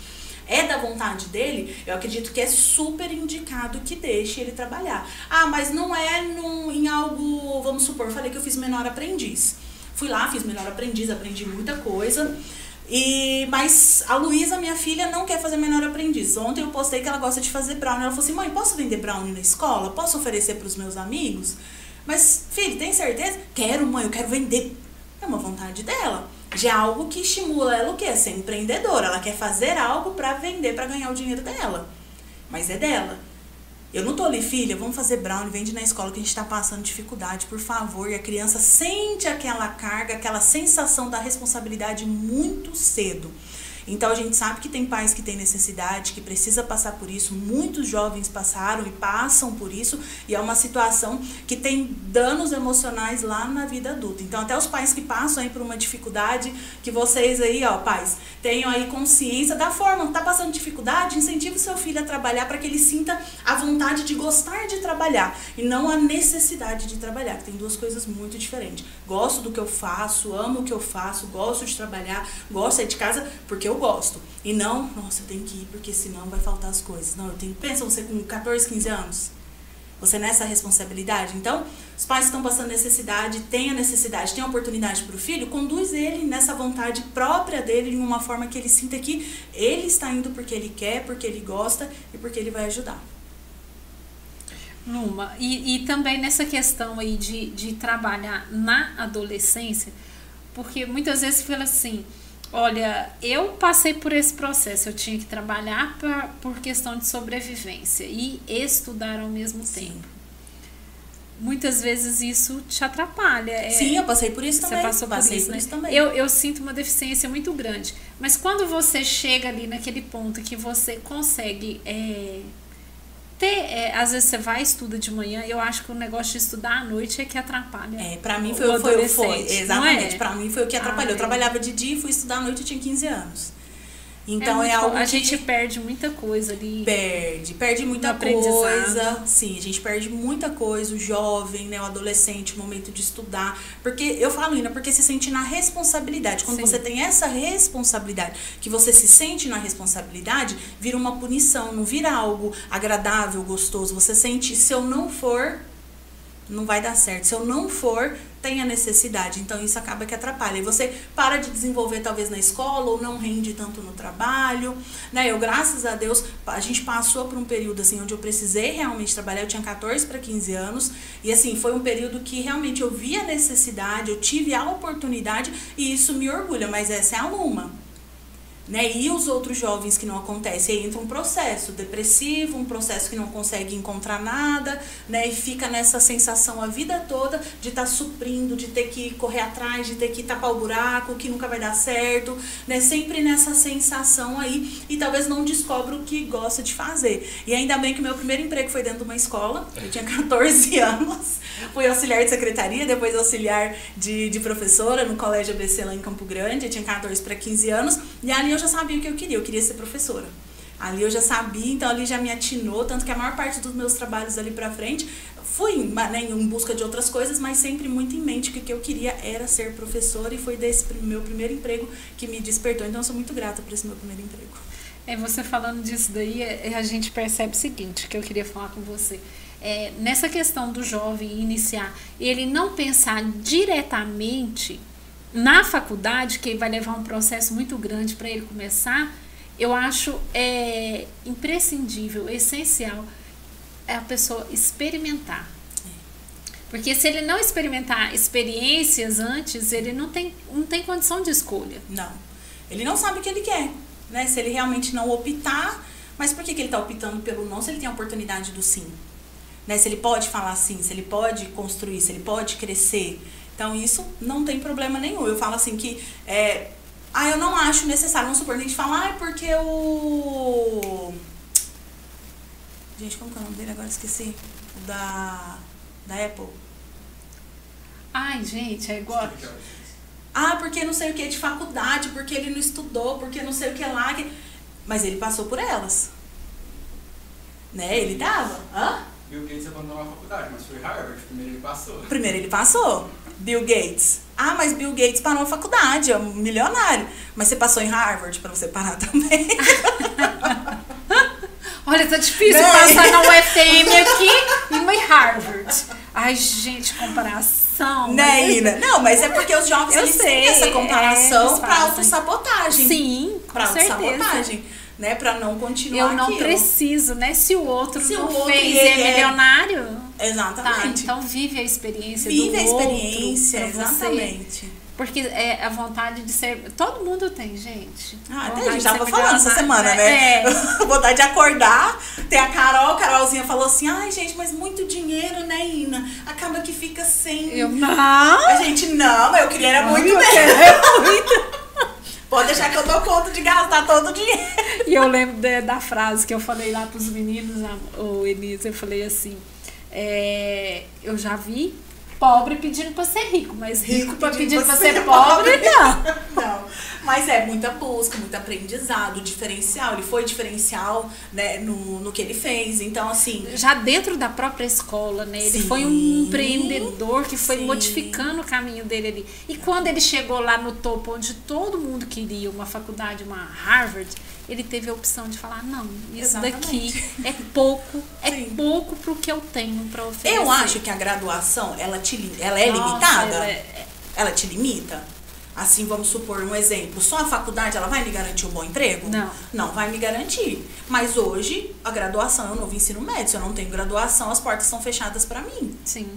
é da vontade dele, eu acredito que é super indicado que deixe ele trabalhar. Ah, mas não é num, em algo, vamos supor, falei que eu fiz menor aprendiz. Fui lá, fiz menor aprendiz, aprendi muita coisa. E, mas a Luísa, minha filha, não quer fazer menor aprendiz. Ontem eu postei que ela gosta de fazer brownie. Ela falou assim: mãe, posso vender brownie na escola? Posso oferecer para os meus amigos? Mas, filho, tem certeza? Quero, mãe, eu quero vender. É uma vontade dela já é algo que estimula ela o quê? Ser empreendedora. Ela quer fazer algo para vender, para ganhar o dinheiro dela. Mas é dela. Eu não tô ali, filha, vamos fazer brownie, vende na escola que a gente tá passando dificuldade, por favor. E a criança sente aquela carga, aquela sensação da responsabilidade muito cedo. Então a gente sabe que tem pais que têm necessidade, que precisa passar por isso. Muitos jovens passaram e passam por isso, e é uma situação que tem danos emocionais lá na vida adulta. Então até os pais que passam aí por uma dificuldade, que vocês aí, ó, pais, tenham aí consciência da forma, tá passando dificuldade, incentive o seu filho a trabalhar para que ele sinta a vontade de gostar de trabalhar e não a necessidade de trabalhar, que tem duas coisas muito diferentes. Gosto do que eu faço, amo o que eu faço, gosto de trabalhar, gosto de sair de casa porque eu gosto. E não, nossa, eu tenho que ir porque senão vai faltar as coisas. Não, eu tenho. Pensa você com 14, 15 anos. Você nessa responsabilidade. Então, os pais estão passando necessidade, têm a necessidade, têm a oportunidade para o filho, conduz ele nessa vontade própria dele, de uma forma que ele sinta que ele está indo porque ele quer, porque ele gosta e porque ele vai ajudar. Numa, e, e também nessa questão aí de, de trabalhar na adolescência, porque muitas vezes fala assim, Olha, eu passei por esse processo. Eu tinha que trabalhar pra, por questão de sobrevivência e estudar ao mesmo Sim. tempo. Muitas vezes isso te atrapalha. É, Sim, eu passei por isso também. Você passou passei por isso, por né? isso também. Eu, eu sinto uma deficiência muito grande. Mas quando você chega ali naquele ponto que você consegue é, ter, é, às vezes você vai e estuda de manhã, eu acho que o negócio de estudar à noite é que atrapalha. É, pra mim foi, o foi, foi, exatamente, é? pra mim foi o que atrapalhou. Ah, eu trabalhava de dia e fui estudar à noite, eu tinha 15 anos. Então é, é algo a gente perde muita coisa ali. Perde, perde muita coisa. Sim, a gente perde muita coisa, o jovem, né, o adolescente, o momento de estudar, porque eu falo ainda porque se sente na responsabilidade. Quando Sim. você tem essa responsabilidade, que você se sente na responsabilidade, vira uma punição, não vira algo agradável, gostoso. Você sente se eu não for não vai dar certo. Se eu não for, tem a necessidade. Então isso acaba que atrapalha. E você para de desenvolver talvez na escola ou não rende tanto no trabalho, né? Eu graças a Deus, a gente passou por um período assim onde eu precisei realmente trabalhar, eu tinha 14 para 15 anos, e assim, foi um período que realmente eu vi a necessidade, eu tive a oportunidade e isso me orgulha, mas essa é a Luma né? E os outros jovens que não acontece, aí entra um processo depressivo, um processo que não consegue encontrar nada, né? E fica nessa sensação a vida toda de estar tá suprindo, de ter que correr atrás, de ter que tapar o buraco, que nunca vai dar certo, né? Sempre nessa sensação aí e talvez não descobre o que gosta de fazer. E ainda bem que meu primeiro emprego foi dentro de uma escola, eu tinha 14 anos, fui auxiliar de secretaria, depois auxiliar de, de professora no colégio ABC lá em Campo Grande, eu tinha 14 para 15 anos, e ali eu já sabia o que eu queria, eu queria ser professora. Ali eu já sabia, então ali já me atinou, tanto que a maior parte dos meus trabalhos ali pra frente fui né, em busca de outras coisas, mas sempre muito em mente que o que eu queria era ser professora e foi desse meu primeiro emprego que me despertou. Então eu sou muito grata por esse meu primeiro emprego. É, você falando disso daí, é, a gente percebe o seguinte, que eu queria falar com você. É, nessa questão do jovem iniciar, ele não pensar diretamente na faculdade, que vai levar um processo muito grande para ele começar, eu acho é, imprescindível, essencial, é a pessoa experimentar. Porque se ele não experimentar experiências antes, ele não tem, não tem condição de escolha. Não. Ele não sabe o que ele quer. Né? Se ele realmente não optar, mas por que, que ele está optando pelo não se ele tem a oportunidade do sim? Né? Se ele pode falar sim, se ele pode construir, se ele pode crescer. Então, isso não tem problema nenhum. Eu falo assim que. É, ah, eu não acho necessário. Vamos supor, a gente fala, ah, é porque o. Gente, como que é o nome dele? Agora esqueci. O da. Da Apple. Ai, gente, é igual. Ah, porque não sei o que de faculdade, porque ele não estudou, porque não sei o que lá. Que... Mas ele passou por elas. Né? Ele dava. Hã? Bill Gates abandonou a faculdade, mas foi Harvard. Primeiro ele passou. Primeiro ele passou. Bill Gates. Ah, mas Bill Gates parou a faculdade, é um milionário. Mas você passou em Harvard para você parar também. Olha, tá difícil Não. passar na UFM aqui e em Harvard. Ai, gente, comparação. Né. Ina? Não, mas é porque os jovens eles sei, têm essa comparação é, para autossabotagem. Sim, com pra autossabotagem né, para não continuar Eu não aquilo. preciso, né? Se o outro Se não o outro fez é, é milionário. Exatamente. Tá, então vive a experiência vive do a experiência, outro exatamente. Você. Porque é a vontade de ser. Todo mundo tem, gente. Ah, até a gente tava falando essa semana, né? É. vontade de acordar. Tem a Carol, a Carolzinha falou assim: ai, gente, mas muito dinheiro, né, Ina? Acaba que fica sem. Eu não. A gente, não, eu queria era muito mesmo. muito. Pode deixar que eu dou conta de gastar todo o dinheiro. E eu lembro de, da frase que eu falei lá pros meninos, o Elisa, eu falei assim, é, eu já vi pobre pedindo para ser rico, mas rico, rico pedindo, pedindo para ser, ser pobre, pobre, não. Não. Mas é muita busca, muito aprendizado, diferencial. Ele foi diferencial né, no, no que ele fez. Então, assim. Já dentro da própria escola, né? Ele sim, foi um empreendedor que foi sim. modificando o caminho dele ali. E quando ele chegou lá no topo, onde todo mundo queria uma faculdade, uma Harvard, ele teve a opção de falar: não, isso Exatamente. daqui é pouco, é sim. pouco pro que eu tenho para oferecer. Eu acho que a graduação, ela, te, ela é Nossa, limitada. Ela, é... ela te limita? Assim, vamos supor um exemplo. Só a faculdade, ela vai me garantir um bom emprego? Não. Não vai me garantir. Mas hoje, a graduação é o novo ensino médio. Se eu não tenho graduação, as portas estão fechadas para mim. Sim.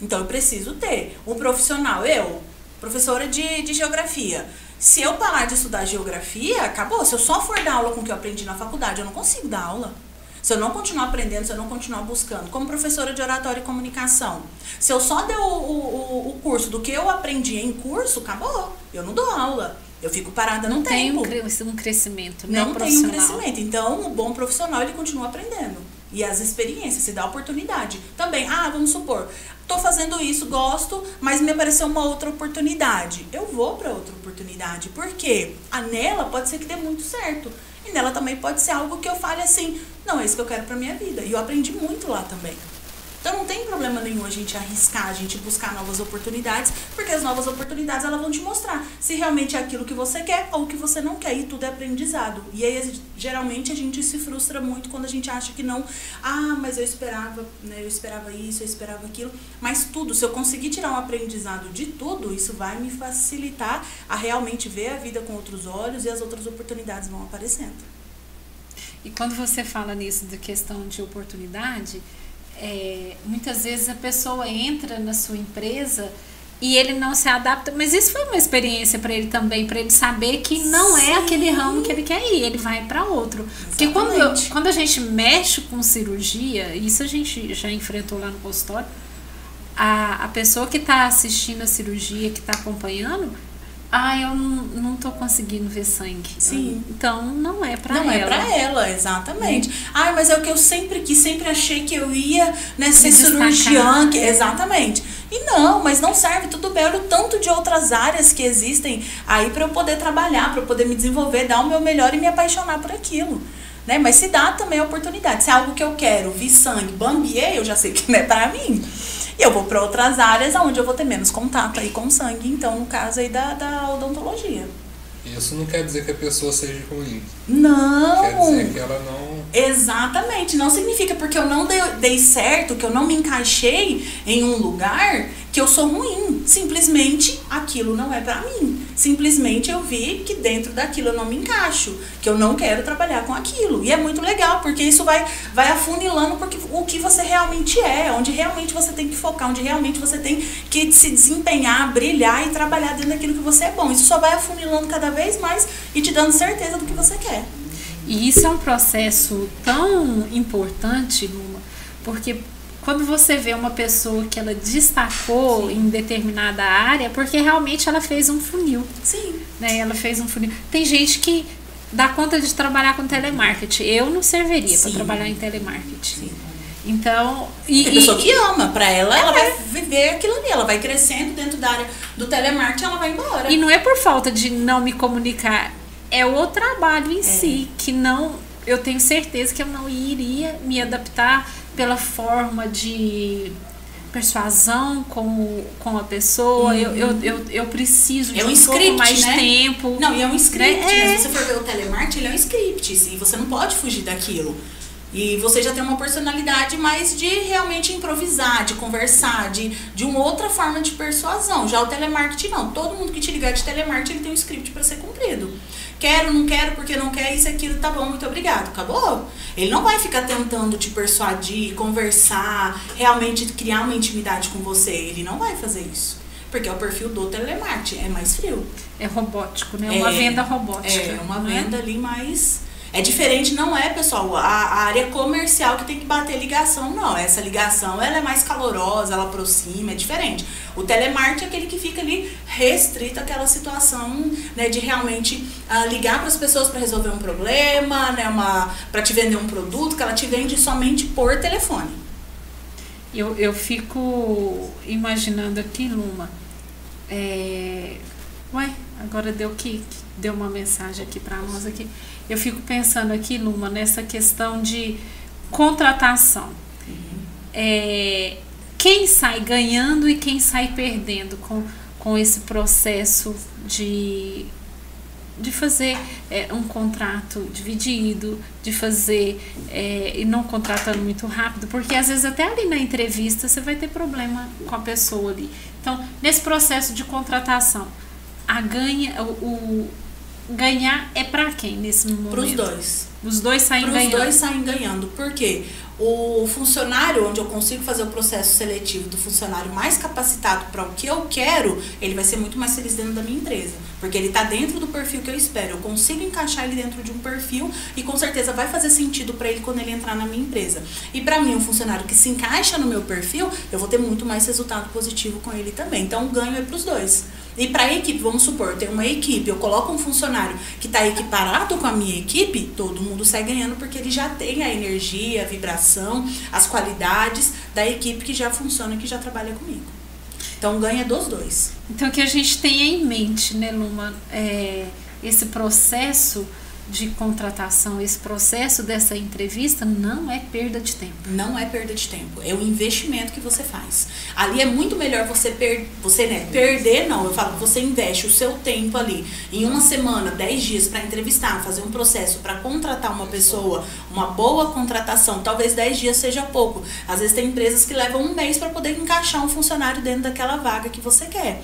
Então, eu preciso ter. Um profissional, eu, professora de, de geografia. Se eu parar de estudar geografia, acabou. Se eu só for dar aula com o que eu aprendi na faculdade, eu não consigo dar aula. Se eu não continuar aprendendo, se eu não continuar buscando, como professora de oratória e comunicação, se eu só der o, o, o curso do que eu aprendi em curso, acabou. Eu não dou aula. Eu fico parada no não tempo. Não tem um crescimento, né? Não tem um crescimento. Então, o bom profissional, ele continua aprendendo. E as experiências, se dá oportunidade. Também, ah, vamos supor, tô fazendo isso, gosto, mas me apareceu uma outra oportunidade. Eu vou para outra oportunidade. Por quê? A nela pode ser que dê muito certo. E nela também pode ser algo que eu fale assim, não, é isso que eu quero pra minha vida. E eu aprendi muito lá também. Então não tem problema nenhum a gente arriscar, a gente buscar novas oportunidades, porque as novas oportunidades elas vão te mostrar se realmente é aquilo que você quer ou que você não quer, e tudo é aprendizado. E aí geralmente a gente se frustra muito quando a gente acha que não, ah, mas eu esperava, né, eu esperava isso, eu esperava aquilo, mas tudo, se eu conseguir tirar um aprendizado de tudo, isso vai me facilitar a realmente ver a vida com outros olhos e as outras oportunidades vão aparecendo. E quando você fala nisso da questão de oportunidade, é, muitas vezes a pessoa entra na sua empresa e ele não se adapta, mas isso foi uma experiência para ele também, para ele saber que não é Sim. é aquele ramo que ele quer ir, ele vai para outro. Exatamente. Porque quando, quando a gente mexe com cirurgia, isso a gente já enfrentou lá no consultório, a, a pessoa que está assistindo a cirurgia, que está acompanhando, ah, eu não, não tô conseguindo ver sangue. Sim. Então não é pra não ela. Não é pra ela, exatamente. Ah, mas é o que eu sempre quis, sempre achei que eu ia né, ser cirurgiã. Que, exatamente. E não, mas não serve, tudo bem. Olha o tanto de outras áreas que existem aí para eu poder trabalhar, para eu poder me desenvolver, dar o meu melhor e me apaixonar por aquilo. Né? Mas se dá também a oportunidade. Se é algo que eu quero, vi sangue, bambiei, eu já sei que não é para mim. E eu vou para outras áreas onde eu vou ter menos contato aí com sangue, então no caso aí da, da odontologia. Isso não quer dizer que a pessoa seja ruim. Não. Quer dizer que ela não. Exatamente. Não significa porque eu não dei, dei certo, que eu não me encaixei em um lugar, que eu sou ruim. Simplesmente aquilo não é para mim. Simplesmente eu vi que dentro daquilo eu não me encaixo, que eu não quero trabalhar com aquilo. E é muito legal, porque isso vai, vai afunilando porque o que você realmente é, onde realmente você tem que focar, onde realmente você tem que se desempenhar, brilhar e trabalhar dentro daquilo que você é bom. Isso só vai afunilando cada vez mais e te dando certeza do que você quer. E isso é um processo tão importante, Luma, porque quando você vê uma pessoa que ela destacou Sim. em determinada área, porque realmente ela fez um funil. Sim. Né? Ela fez um funil. Tem gente que dá conta de trabalhar com telemarketing. Eu não serviria para trabalhar em telemarketing. Sim. Então, e, Tem pessoa e, que ama, para ela, é, ela vai viver aquilo ali, ela vai crescendo dentro da área do telemarketing, ela vai embora. E não é por falta de não me comunicar, é o trabalho em é. si que não, eu tenho certeza que eu não iria me adaptar pela forma de persuasão com, com a pessoa, uhum. eu, eu, eu, eu preciso de é um, um script, pouco mais né? tempo. Não, e é um script, né? É. Se você for ver o telemarketing, ele é um script, e você não pode fugir daquilo. E você já tem uma personalidade mais de realmente improvisar, de conversar, de, de uma outra forma de persuasão. Já o telemarketing não. Todo mundo que te ligar de telemarketing ele tem um script para ser cumprido. Quero, não quero, porque não quer, isso, aquilo, tá bom, muito obrigado. Acabou. Ele não vai ficar tentando te persuadir, conversar, realmente criar uma intimidade com você. Ele não vai fazer isso. Porque é o perfil do telemarketing, é mais frio. É robótico, né? É uma venda robótica. É, uma né? venda ali mais é diferente, não é, pessoal, a, a, área comercial que tem que bater ligação, não. Essa ligação, ela é mais calorosa, ela aproxima, é diferente. O telemarketing é aquele que fica ali restrito àquela situação, né, de realmente uh, ligar para as pessoas para resolver um problema, né, uma para te vender um produto que ela te vende somente por telefone. Eu, eu fico imaginando aqui, Luma, é... Ué, agora deu que deu uma mensagem aqui para nós aqui. Eu fico pensando aqui, Luma, nessa questão de contratação. Uhum. É, quem sai ganhando e quem sai perdendo com, com esse processo de, de fazer é, um contrato dividido, de fazer é, e não contratando muito rápido, porque às vezes até ali na entrevista você vai ter problema com a pessoa ali. Então, nesse processo de contratação, a ganha, o, o ganhar é para quem nesse momento? Para os dois. Os dois saem Pros ganhando. Os dois saem ganhando. Por quê? O funcionário, onde eu consigo fazer o processo seletivo do funcionário mais capacitado para o que eu quero, ele vai ser muito mais feliz dentro da minha empresa. Porque ele está dentro do perfil que eu espero. Eu consigo encaixar ele dentro de um perfil e com certeza vai fazer sentido para ele quando ele entrar na minha empresa. E para mim, um funcionário que se encaixa no meu perfil, eu vou ter muito mais resultado positivo com ele também. Então, o ganho é para os dois. E para a equipe, vamos supor, tem uma equipe, eu coloco um funcionário que está equiparado com a minha equipe, todo mundo sai ganhando porque ele já tem a energia, a vibração, as qualidades da equipe que já funciona, que já trabalha comigo. Então ganha dos dois. Então que a gente tenha em mente, né, Luma, é, esse processo de contratação, esse processo dessa entrevista não é perda de tempo. Não é perda de tempo, é o investimento que você faz. Ali é muito melhor você per você né, perder, não, eu falo, você investe o seu tempo ali em uma semana, dez dias para entrevistar, fazer um processo para contratar uma pessoa, uma boa contratação, talvez dez dias seja pouco. Às vezes tem empresas que levam um mês para poder encaixar um funcionário dentro daquela vaga que você quer.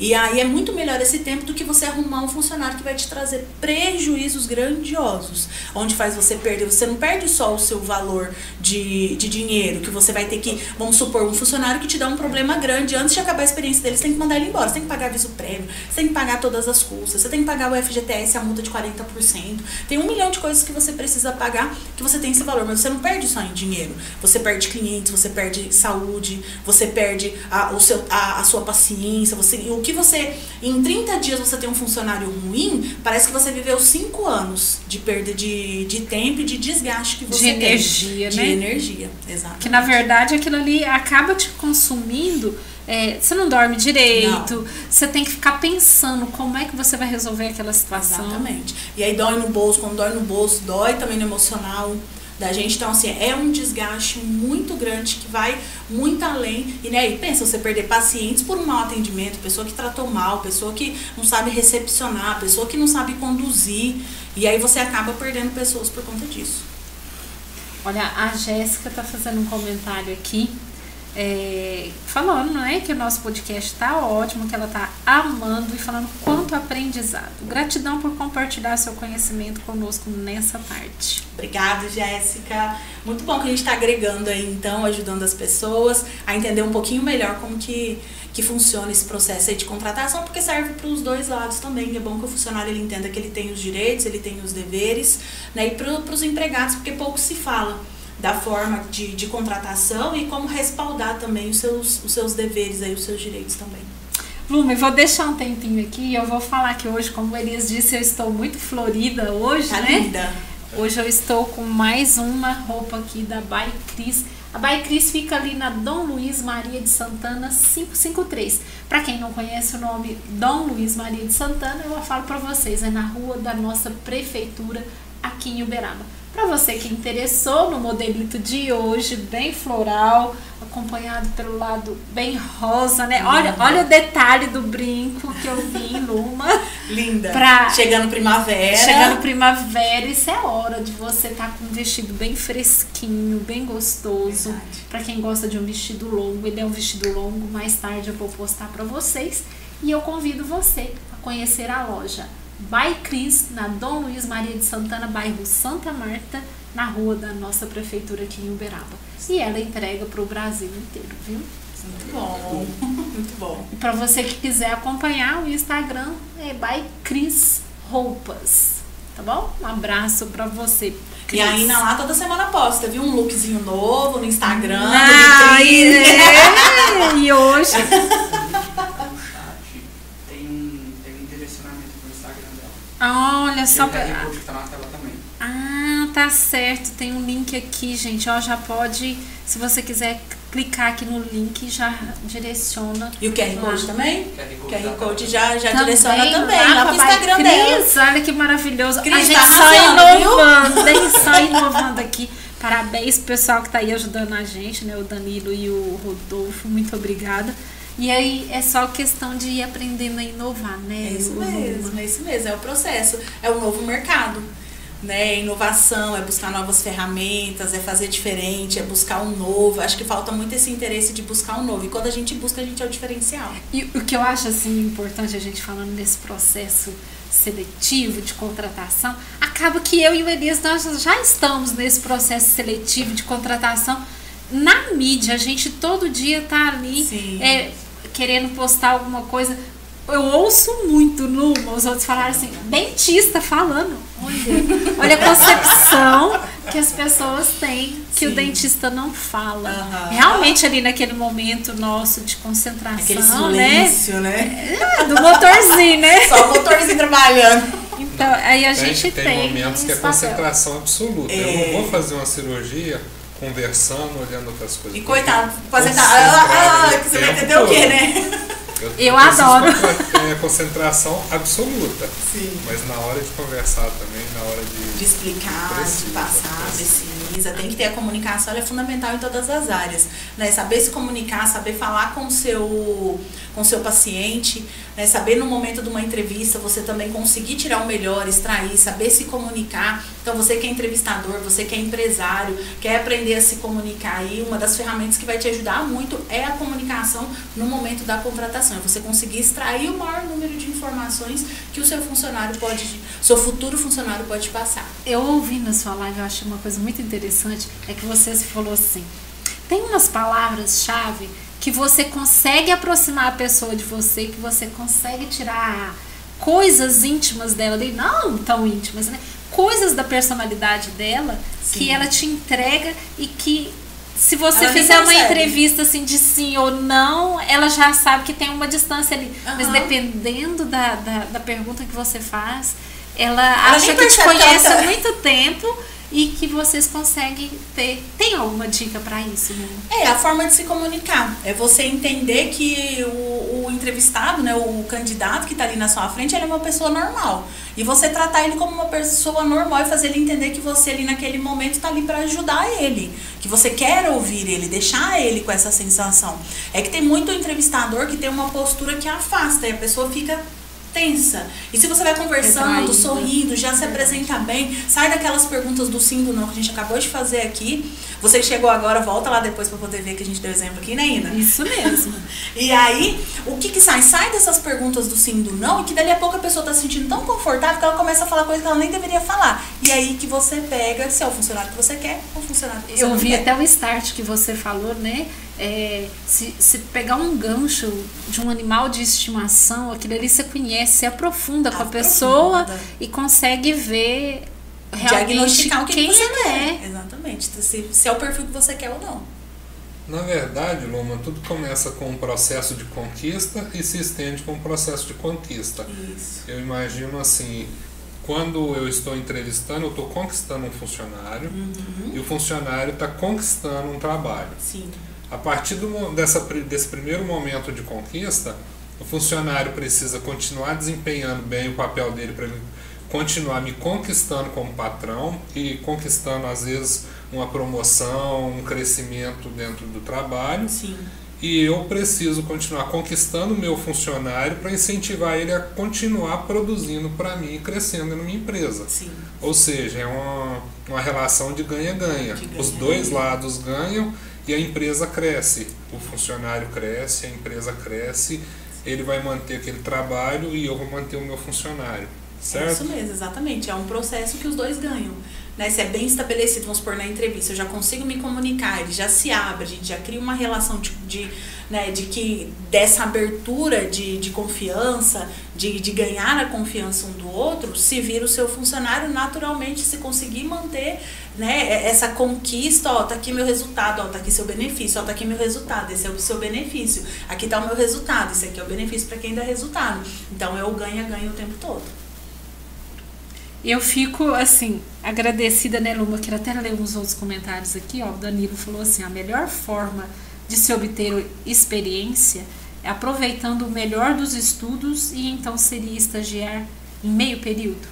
E aí é muito melhor esse tempo do que você arrumar um funcionário que vai te trazer prejuízos grandiosos, onde faz você perder. Você não perde só o seu valor de, de dinheiro, que você vai ter que, vamos supor, um funcionário que te dá um problema grande. Antes de acabar a experiência dele, você tem que mandar ele embora. Você tem que pagar aviso prévio, você tem que pagar todas as custas, você tem que pagar o FGTS, a multa de 40%. Tem um milhão de coisas que você precisa pagar que você tem esse valor, mas você não perde só em dinheiro. Você perde clientes, você perde saúde, você perde a, o seu, a, a sua paciência, você, o que você, em 30 dias você tem um funcionário ruim, parece que você viveu 5 anos de perda de, de tempo e de desgaste que você de tem. energia, de né? De energia, exato. Que na verdade aquilo ali acaba te consumindo. é, você não dorme direito, Não. você tem que ficar pensando como é que você vai resolver aquela situação. Exatamente. E aí dói no bolso, quando dói no bolso, dói também no emocional da gente. Então, assim, é um desgaste muito grande que vai muito além. E, né, e pensa, você perder pacientes por um mau atendimento, pessoa que tratou mal, pessoa que não sabe recepcionar, pessoa que não sabe conduzir. E aí você acaba perdendo pessoas por conta disso. Olha, a Jéssica tá fazendo um comentário aqui, é, falando, né, que o nosso podcast tá ótimo, que ela tá amando e falando quanto aprendizado. Gratidão por compartilhar seu conhecimento conosco nessa parte. Obrigada, Jéssica. Muito bom que a gente está agregando aí, então, ajudando as pessoas a entender um pouquinho melhor como que, que funciona esse processo aí de contratação, porque serve para os dois lados também. É bom que o funcionário ele entenda que ele tem os direitos, ele tem os deveres, né? E para os empregados, porque pouco se fala da forma de, de contratação e como respaldar também os seus, os seus deveres aí, os seus direitos também. Luma, eu vou deixar um tempinho aqui e eu vou falar que hoje, como Elias disse, eu estou muito florida hoje, Tá né? linda? Hoje eu estou com mais uma roupa aqui da By Cris. A By Cris fica ali na Dom Luiz Maria de Santana 553. Para quem não conhece o nome Dom Luiz Maria de Santana, eu falo para vocês, é na rua da nossa prefeitura aqui em Uberaba. Para você que interessou no modelito de hoje, bem floral, acompanhado pelo lado bem rosa, né? Olha, olha o detalhe do brinco que eu vi em Luma. Linda. Pra- Chegando primavera. Chegando primavera, isso é hora de você estar com um vestido bem fresquinho, bem gostoso. Pra quem gosta de um vestido longo, ele é um vestido longo. Mais tarde eu vou postar pra vocês. E eu convido você a conhecer a loja By Cris, na Dom Luiz Maria de Santana, bairro Santa Marta, na rua da nossa prefeitura aqui em Uberaba. E ela entrega pro Brasil inteiro, viu? Muito bom. Muito bom. E para você que quiser acompanhar, o Instagram é by Cris Roupas. Tá bom? Um abraço pra você. E aí na lá toda semana posta, viu? Um lookzinho novo no Instagram. Ah, e, é, e hoje. No chat tem um, tem um direcionamento pro Instagram dela. Olha só. o QR pra- Code que tá na tela também. Ah, tá certo. Tem um link aqui, gente. Ó, já pode. Se você quiser clicar aqui no link, já direciona. E o QR Code lá. também? QR O QR Code tela. já, já direciona também, lá pro pra Instagram Cris. dela. Olha que maravilhoso. Cris, a gente tá só arrasando, inovando, hein? Só inovando aqui. Parabéns pro pessoal que tá aí ajudando a gente, né? O Danilo e o Rodolfo. Muito obrigada. E aí é só questão de ir aprendendo a inovar, né? É isso mesmo, é isso mesmo, é o processo, é o novo mercado. Né? É inovação, é buscar novas ferramentas, é fazer diferente, é buscar um novo. Acho que falta muito esse interesse de buscar um novo. E quando a gente busca, a gente é o diferencial. E o que eu acho assim importante a gente falando desse processo seletivo de contratação, acaba que eu e o Elias nós já estamos nesse processo seletivo de contratação na mídia. A gente todo dia tá ali Sim. é, querendo postar alguma coisa. Eu ouço muito numa, os outros falaram assim, dentista falando. Olha, olha a concepção que as pessoas têm que o Sim. dentista não fala. Aham. Realmente ali naquele momento nosso de concentração, Aquele né? silêncio, né? É, Do motorzinho, né? Só o motorzinho trabalhando. Então, aí a Tem, gente tem. tem momentos que é papel. concentração absoluta. É. Eu não vou fazer uma cirurgia conversando, olhando outras coisas. E coitado, fazer Concentrado ah, ah, que você vai entender o quê, né? Eu, Eu preciso adoro. contra- é, concentração absoluta. Sim. Mas na hora de conversar também, na hora de. de explicar, de Precisa, passar, precisa. precisa. Tem que ter a comunicação, ela é fundamental em todas as áreas. Né? Saber se comunicar, saber falar com o seu, com seu paciente, né? saber no momento de uma entrevista você também conseguir tirar o melhor, extrair, saber se comunicar. Então você que é entrevistador, você que é empresário, quer aprender a se comunicar aí, uma das ferramentas que vai te ajudar muito é a comunicação no momento da contratação. É você conseguir extrair o maior número de informações que o seu funcionário pode, seu futuro funcionário pode passar. Eu ouvi na sua live, eu achei uma coisa muito interessante, é que você se falou assim, tem umas palavras-chave que você consegue aproximar a pessoa de você, que você consegue tirar coisas íntimas dela, não tão íntimas, né? Coisas da personalidade dela Sim. que ela te entrega e que se você Ela fizer uma entrevista assim de sim ou não, ela já sabe que tem uma distância ali. Mas Aham. dependendo da, da, da pergunta que você faz, ela, Ela acha que te conhece tá- há muito tempo e que vocês conseguem ter. Tem alguma dica pra isso, né? É, a forma de se comunicar. É você entender que o, o entrevistado, né, o candidato que está ali na sua frente, ele é uma pessoa normal. E você tratar ele como uma pessoa normal e fazer ele entender que você ali naquele momento está ali para ajudar ele. Que você quer ouvir ele, deixar ele com essa sensação. É que tem muito entrevistador que tem uma postura que afasta e a pessoa fica tensa. E se você vai conversando, Retraída. sorrindo, já se apresenta bem, sai daquelas perguntas do sim do não que a gente acabou de fazer aqui. Você chegou agora, volta lá depois para poder ver que a gente deu exemplo aqui, né, Ina? Isso mesmo. E aí, o que que sai? Sai dessas perguntas do sim e do não, e que dali a pouco a pessoa tá se sentindo tão confortável que ela começa a falar coisas que ela nem deveria falar. E aí que você pega se é o funcionário que você quer ou o funcionário que você Eu não vi quer. até o start que você falou, né? É, se, se pegar um gancho de um animal de estimação, aquilo ali você conhece, você aprofunda com a Aprofunda. pessoa e consegue ver Diagnosticar o que, quem você é. Exatamente. Se, se é o perfil que você quer ou não. Na verdade, Luma, tudo começa com um processo de conquista e se estende com um processo de conquista. Isso. Eu imagino assim, quando eu estou entrevistando, eu estou conquistando um funcionário Uhum. e o funcionário está conquistando um trabalho. Sim. A partir do, dessa, desse primeiro momento de conquista, o funcionário precisa continuar desempenhando bem o papel dele para ele continuar me conquistando como patrão e conquistando, às vezes, uma promoção, um crescimento dentro do trabalho. Sim. E eu preciso continuar conquistando o meu funcionário para incentivar ele a continuar produzindo para mim e crescendo na minha empresa. Sim. Ou seja, é uma, uma relação de ganha-ganha. Os dois lados ganham e a empresa cresce. O funcionário cresce, a empresa cresce, ele vai manter aquele trabalho e eu vou manter o meu funcionário. É Certo? isso mesmo, exatamente. É um processo que os dois ganham. Né? Se é bem estabelecido, vamos supor, na entrevista, eu já consigo me comunicar, ele já se abre, a gente já cria uma relação de, de, né, de que dessa abertura de, de confiança, de, de ganhar a confiança um do outro, se vira o seu funcionário naturalmente, se conseguir manter né, essa conquista, ó, tá aqui meu resultado, ó, tá aqui seu benefício, ó, tá aqui meu resultado, esse é o seu benefício, aqui tá o meu resultado, esse aqui é o benefício para quem dá resultado. Então eu ganha-ganha o tempo todo. Eu fico, assim, agradecida, né, Luma? Quero até ler uns outros comentários aqui, ó. O Danilo falou assim: a melhor forma de se obter experiência é aproveitando o melhor dos estudos e então seria estagiar em meio período.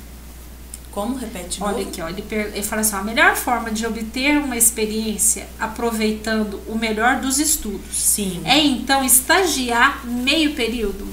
Como? Repete Olha novo. aqui, ó, ele, ele fala assim: ó, a melhor forma de obter uma experiência aproveitando o melhor dos estudos Sim. é então estagiar meio período.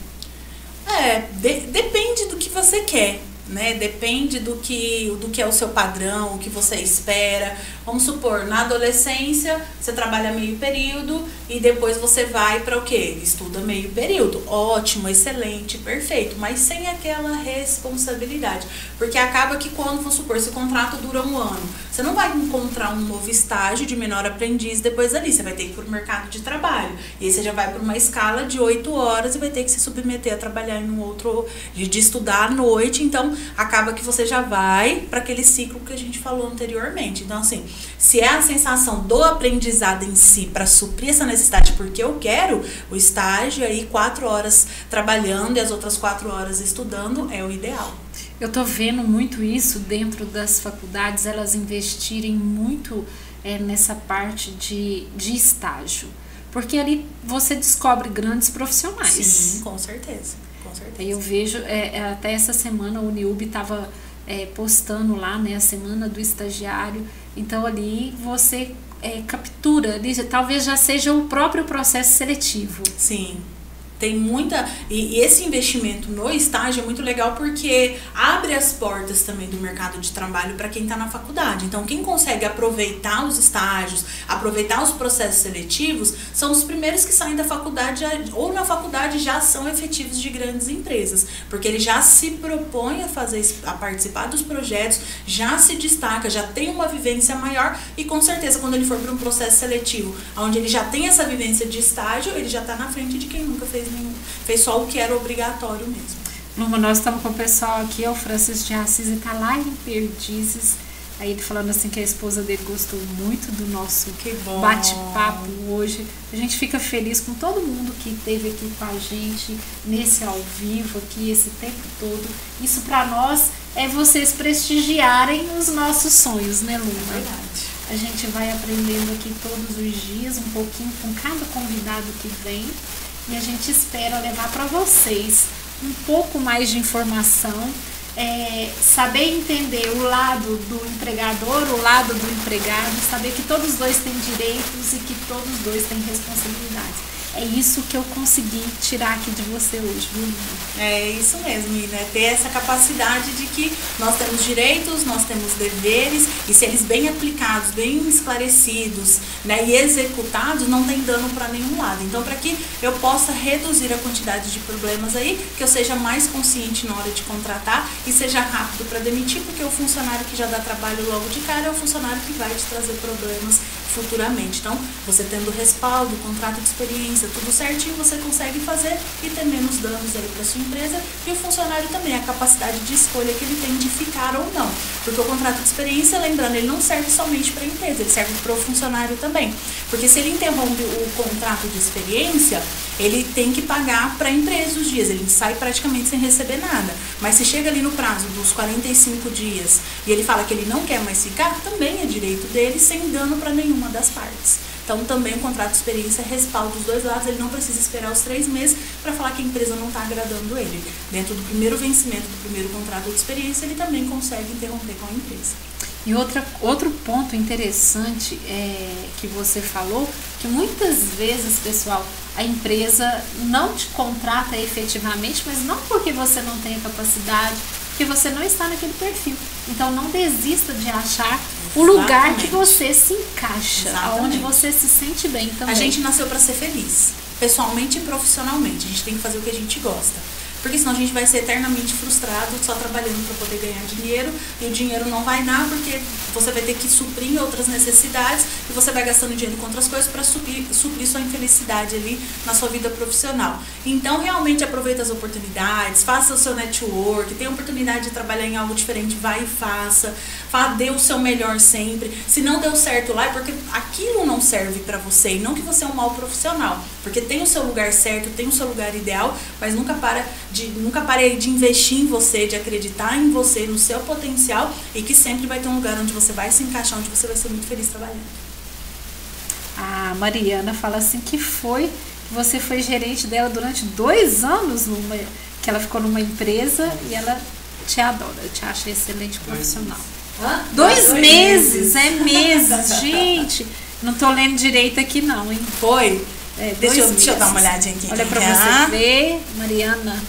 É, de- depende do que você quer, né? Depende do que, do que é o seu padrão, o que você espera. Vamos supor, na adolescência você trabalha meio período e depois você vai para o quê? Estuda meio período. Ótimo, excelente, perfeito, mas sem aquela responsabilidade. Porque acaba que quando, vamos supor, esse contrato dura um ano, você não vai encontrar um novo estágio de menor aprendiz depois ali. Você vai ter que ir para o mercado de trabalho. E aí você já vai para uma escala de oito horas e vai ter que se submeter a trabalhar em um outro. de estudar à noite. Então acaba que você já vai para aquele ciclo que a gente falou anteriormente. Então, assim, se é a sensação do aprendizado em si para suprir essa necessidade, porque eu quero o estágio aí quatro horas trabalhando e as outras quatro horas estudando, é o ideal. Eu tô vendo muito isso dentro das faculdades, elas investirem muito é, nessa parte de, de estágio. porque ali você descobre grandes profissionais. Sim, com certeza. Com certeza. Eu vejo, é, é, até essa semana o Uniub estava é, postando lá, né, a semana do estagiário. Então ali você é, captura, ali, talvez já seja o próprio processo seletivo. Sim. Tem muita. E, e, esse investimento no estágio é muito legal porque abre as portas também do mercado de trabalho para quem está na faculdade. Então, quem consegue aproveitar os estágios, aproveitar os processos seletivos, são os primeiros que saem da faculdade ou na faculdade já são efetivos de grandes empresas. Porque ele já se propõe a fazer a participar dos projetos, já se destaca, já tem uma vivência maior e com certeza quando ele for para um processo seletivo, onde ele já tem essa vivência de estágio, ele já está na frente de quem nunca fez fez só o que era obrigatório mesmo. Luma, nós estamos com o pessoal aqui, o Francisco de Assis está lá em Perdizes. Aí ele falando assim que a esposa dele gostou muito do nosso bate-papo hoje. A gente fica feliz com todo mundo que esteve aqui com a gente nesse ao vivo aqui esse tempo todo. Isso para nós é vocês prestigiarem os nossos sonhos, né, Luma? Verdade. A gente vai aprendendo aqui todos os dias um pouquinho com cada convidado que vem e a gente espera levar para vocês um pouco mais de informação, é, saber entender o lado do empregador, o lado do empregado, saber que todos os dois têm direitos e que todos os dois têm responsabilidades. É isso que eu consegui tirar aqui de você hoje, viu, É isso mesmo, e né, ter essa capacidade de que nós temos direitos, nós temos deveres, e se eles bem aplicados, bem esclarecidos né, e executados, não tem dano para nenhum lado. Então, para que eu possa reduzir a quantidade de problemas aí, que eu seja mais consciente na hora de contratar e seja rápido para demitir, porque o funcionário que já dá trabalho logo de cara é o funcionário que vai te trazer problemas futuramente. Então, você tendo respaldo, contrato de experiência, tudo certinho, você consegue fazer e ter menos danos aí para sua empresa e o funcionário também, a capacidade de escolha que ele tem de ficar ou não. Porque o contrato de experiência, lembrando, ele não serve somente para a empresa, ele serve para o funcionário também. Porque se ele interrompe o contrato de experiência, ele tem que pagar para a empresa os dias, ele sai praticamente sem receber nada. Mas se chega ali no prazo dos 45 dias e ele fala que ele não quer mais ficar, também é direito dele, sem dano para nenhuma das partes. Então, também o contrato de experiência respalda os dois lados, ele não precisa esperar os três meses para falar que a empresa não está agradando ele. Dentro do primeiro vencimento do primeiro contrato de experiência, ele também consegue interromper com a empresa. E outra, outro ponto interessante é, que você falou, que muitas vezes, pessoal, a empresa não te contrata efetivamente, mas não porque você não tem capacidade, porque você não está naquele perfil. Então não desista de achar. O lugar que você se encaixa, Exatamente. onde você se sente bem também. A gente nasceu para ser feliz, pessoalmente e profissionalmente. A gente tem que fazer o que a gente gosta porque senão a gente vai ser eternamente frustrado só trabalhando para poder ganhar dinheiro e o dinheiro não vai dar porque você vai ter que suprir outras necessidades e você vai gastando dinheiro com outras coisas para suprir, suprir sua infelicidade ali na sua vida profissional. Então, realmente aproveita as oportunidades, faça o seu network, tem oportunidade de trabalhar em algo diferente, vai e faça, dê o seu melhor sempre. Se não deu certo lá, é porque aquilo não serve para você e não que você é um mau profissional, porque tem o seu lugar certo, tem o seu lugar ideal, mas nunca para de nunca parei de investir em você, de acreditar em você, no seu potencial e que sempre vai ter um lugar onde você vai se encaixar, onde você vai ser muito feliz trabalhando. A Mariana fala assim que foi que você foi gerente dela durante dois anos numa que ela ficou numa empresa e ela te adora, te acha excelente profissional. Hã? Dois, dois meses, meses, é meses, gente. Não tô lendo direito aqui não, hein? Foi. É, deixa, eu, deixa eu dar uma olhadinha aqui. Olha pra você ver, Mariana.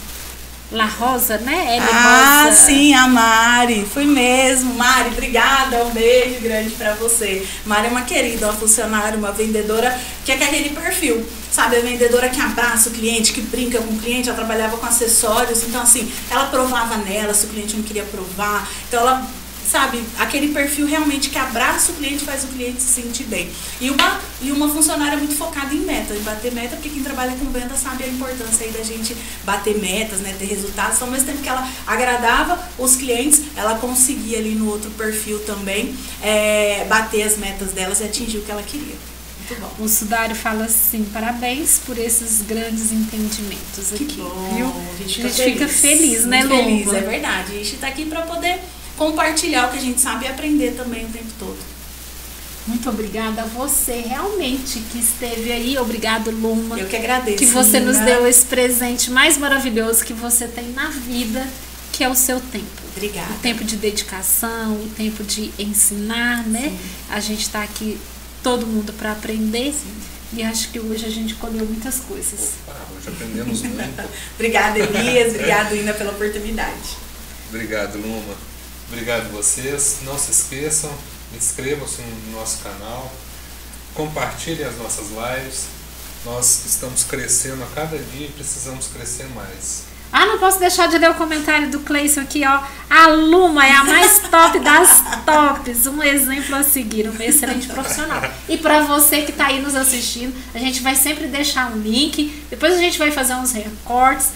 La Rosa, né? L ah, Rosa. sim, a Mari. Foi mesmo. Mari, obrigada. Um beijo grande para você. Mari é uma querida, uma funcionária, uma vendedora que é aquele perfil. Sabe, a vendedora que abraça o cliente, que brinca com o cliente, ela trabalhava com acessórios, então assim, ela provava nela se o cliente não queria provar. Então ela sabe, aquele perfil realmente que abraça o cliente faz o cliente se sentir bem. E uma, e uma funcionária muito focada em meta, em bater meta, porque quem trabalha com venda sabe a importância aí da gente bater metas, né, ter resultados. Então, ao mesmo tempo que ela agradava os clientes, ela conseguia ali no outro perfil também é, bater as metas delas e atingir o que ela queria. Muito bom. O Sudário fala assim, parabéns por esses grandes entendimentos que aqui. Bom. Viu? A gente, a gente fica feliz, né, Lu? Feliz, é verdade. A gente está aqui para poder compartilhar o que a gente sabe e aprender também o tempo todo. Muito obrigada a você, realmente, que esteve aí. Obrigado, Luma. Eu que agradeço. Que você nos Nina. deu esse presente mais maravilhoso que você tem na vida, que é o seu tempo. Obrigada. O tempo de dedicação, o tempo de ensinar, né? A gente está aqui, todo mundo, para aprender. E acho que hoje a gente colheu muitas coisas. Opa, hoje aprendemos muito. Obrigada, Elias. Obrigada, Ina, pela oportunidade. Obrigado, Luma. Obrigado vocês. Não se esqueçam, inscrevam-se no nosso canal, compartilhem as nossas lives. Nós estamos crescendo a cada dia e precisamos crescer mais. Ah, não posso deixar de ler o comentário do Cleison aqui, ó. A Luma é a mais top das tops. Um exemplo a seguir, uma excelente profissional. E para você que tá aí nos assistindo, a gente vai sempre deixar um link. Depois a gente vai fazer uns recortes.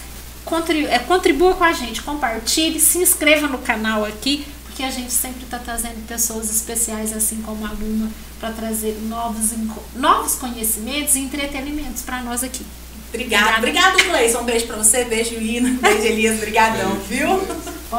É, contribua com a gente, compartilhe, se inscreva no canal aqui, porque a gente sempre está trazendo pessoas especiais, assim como a Luma, para trazer novos, novos conhecimentos e entretenimentos para nós aqui. Obrigada. Obrigado, Cleison. Um beijo pra você. Beijo, Ina. Beijo, Elias. Obrigadão, Beijo, viu?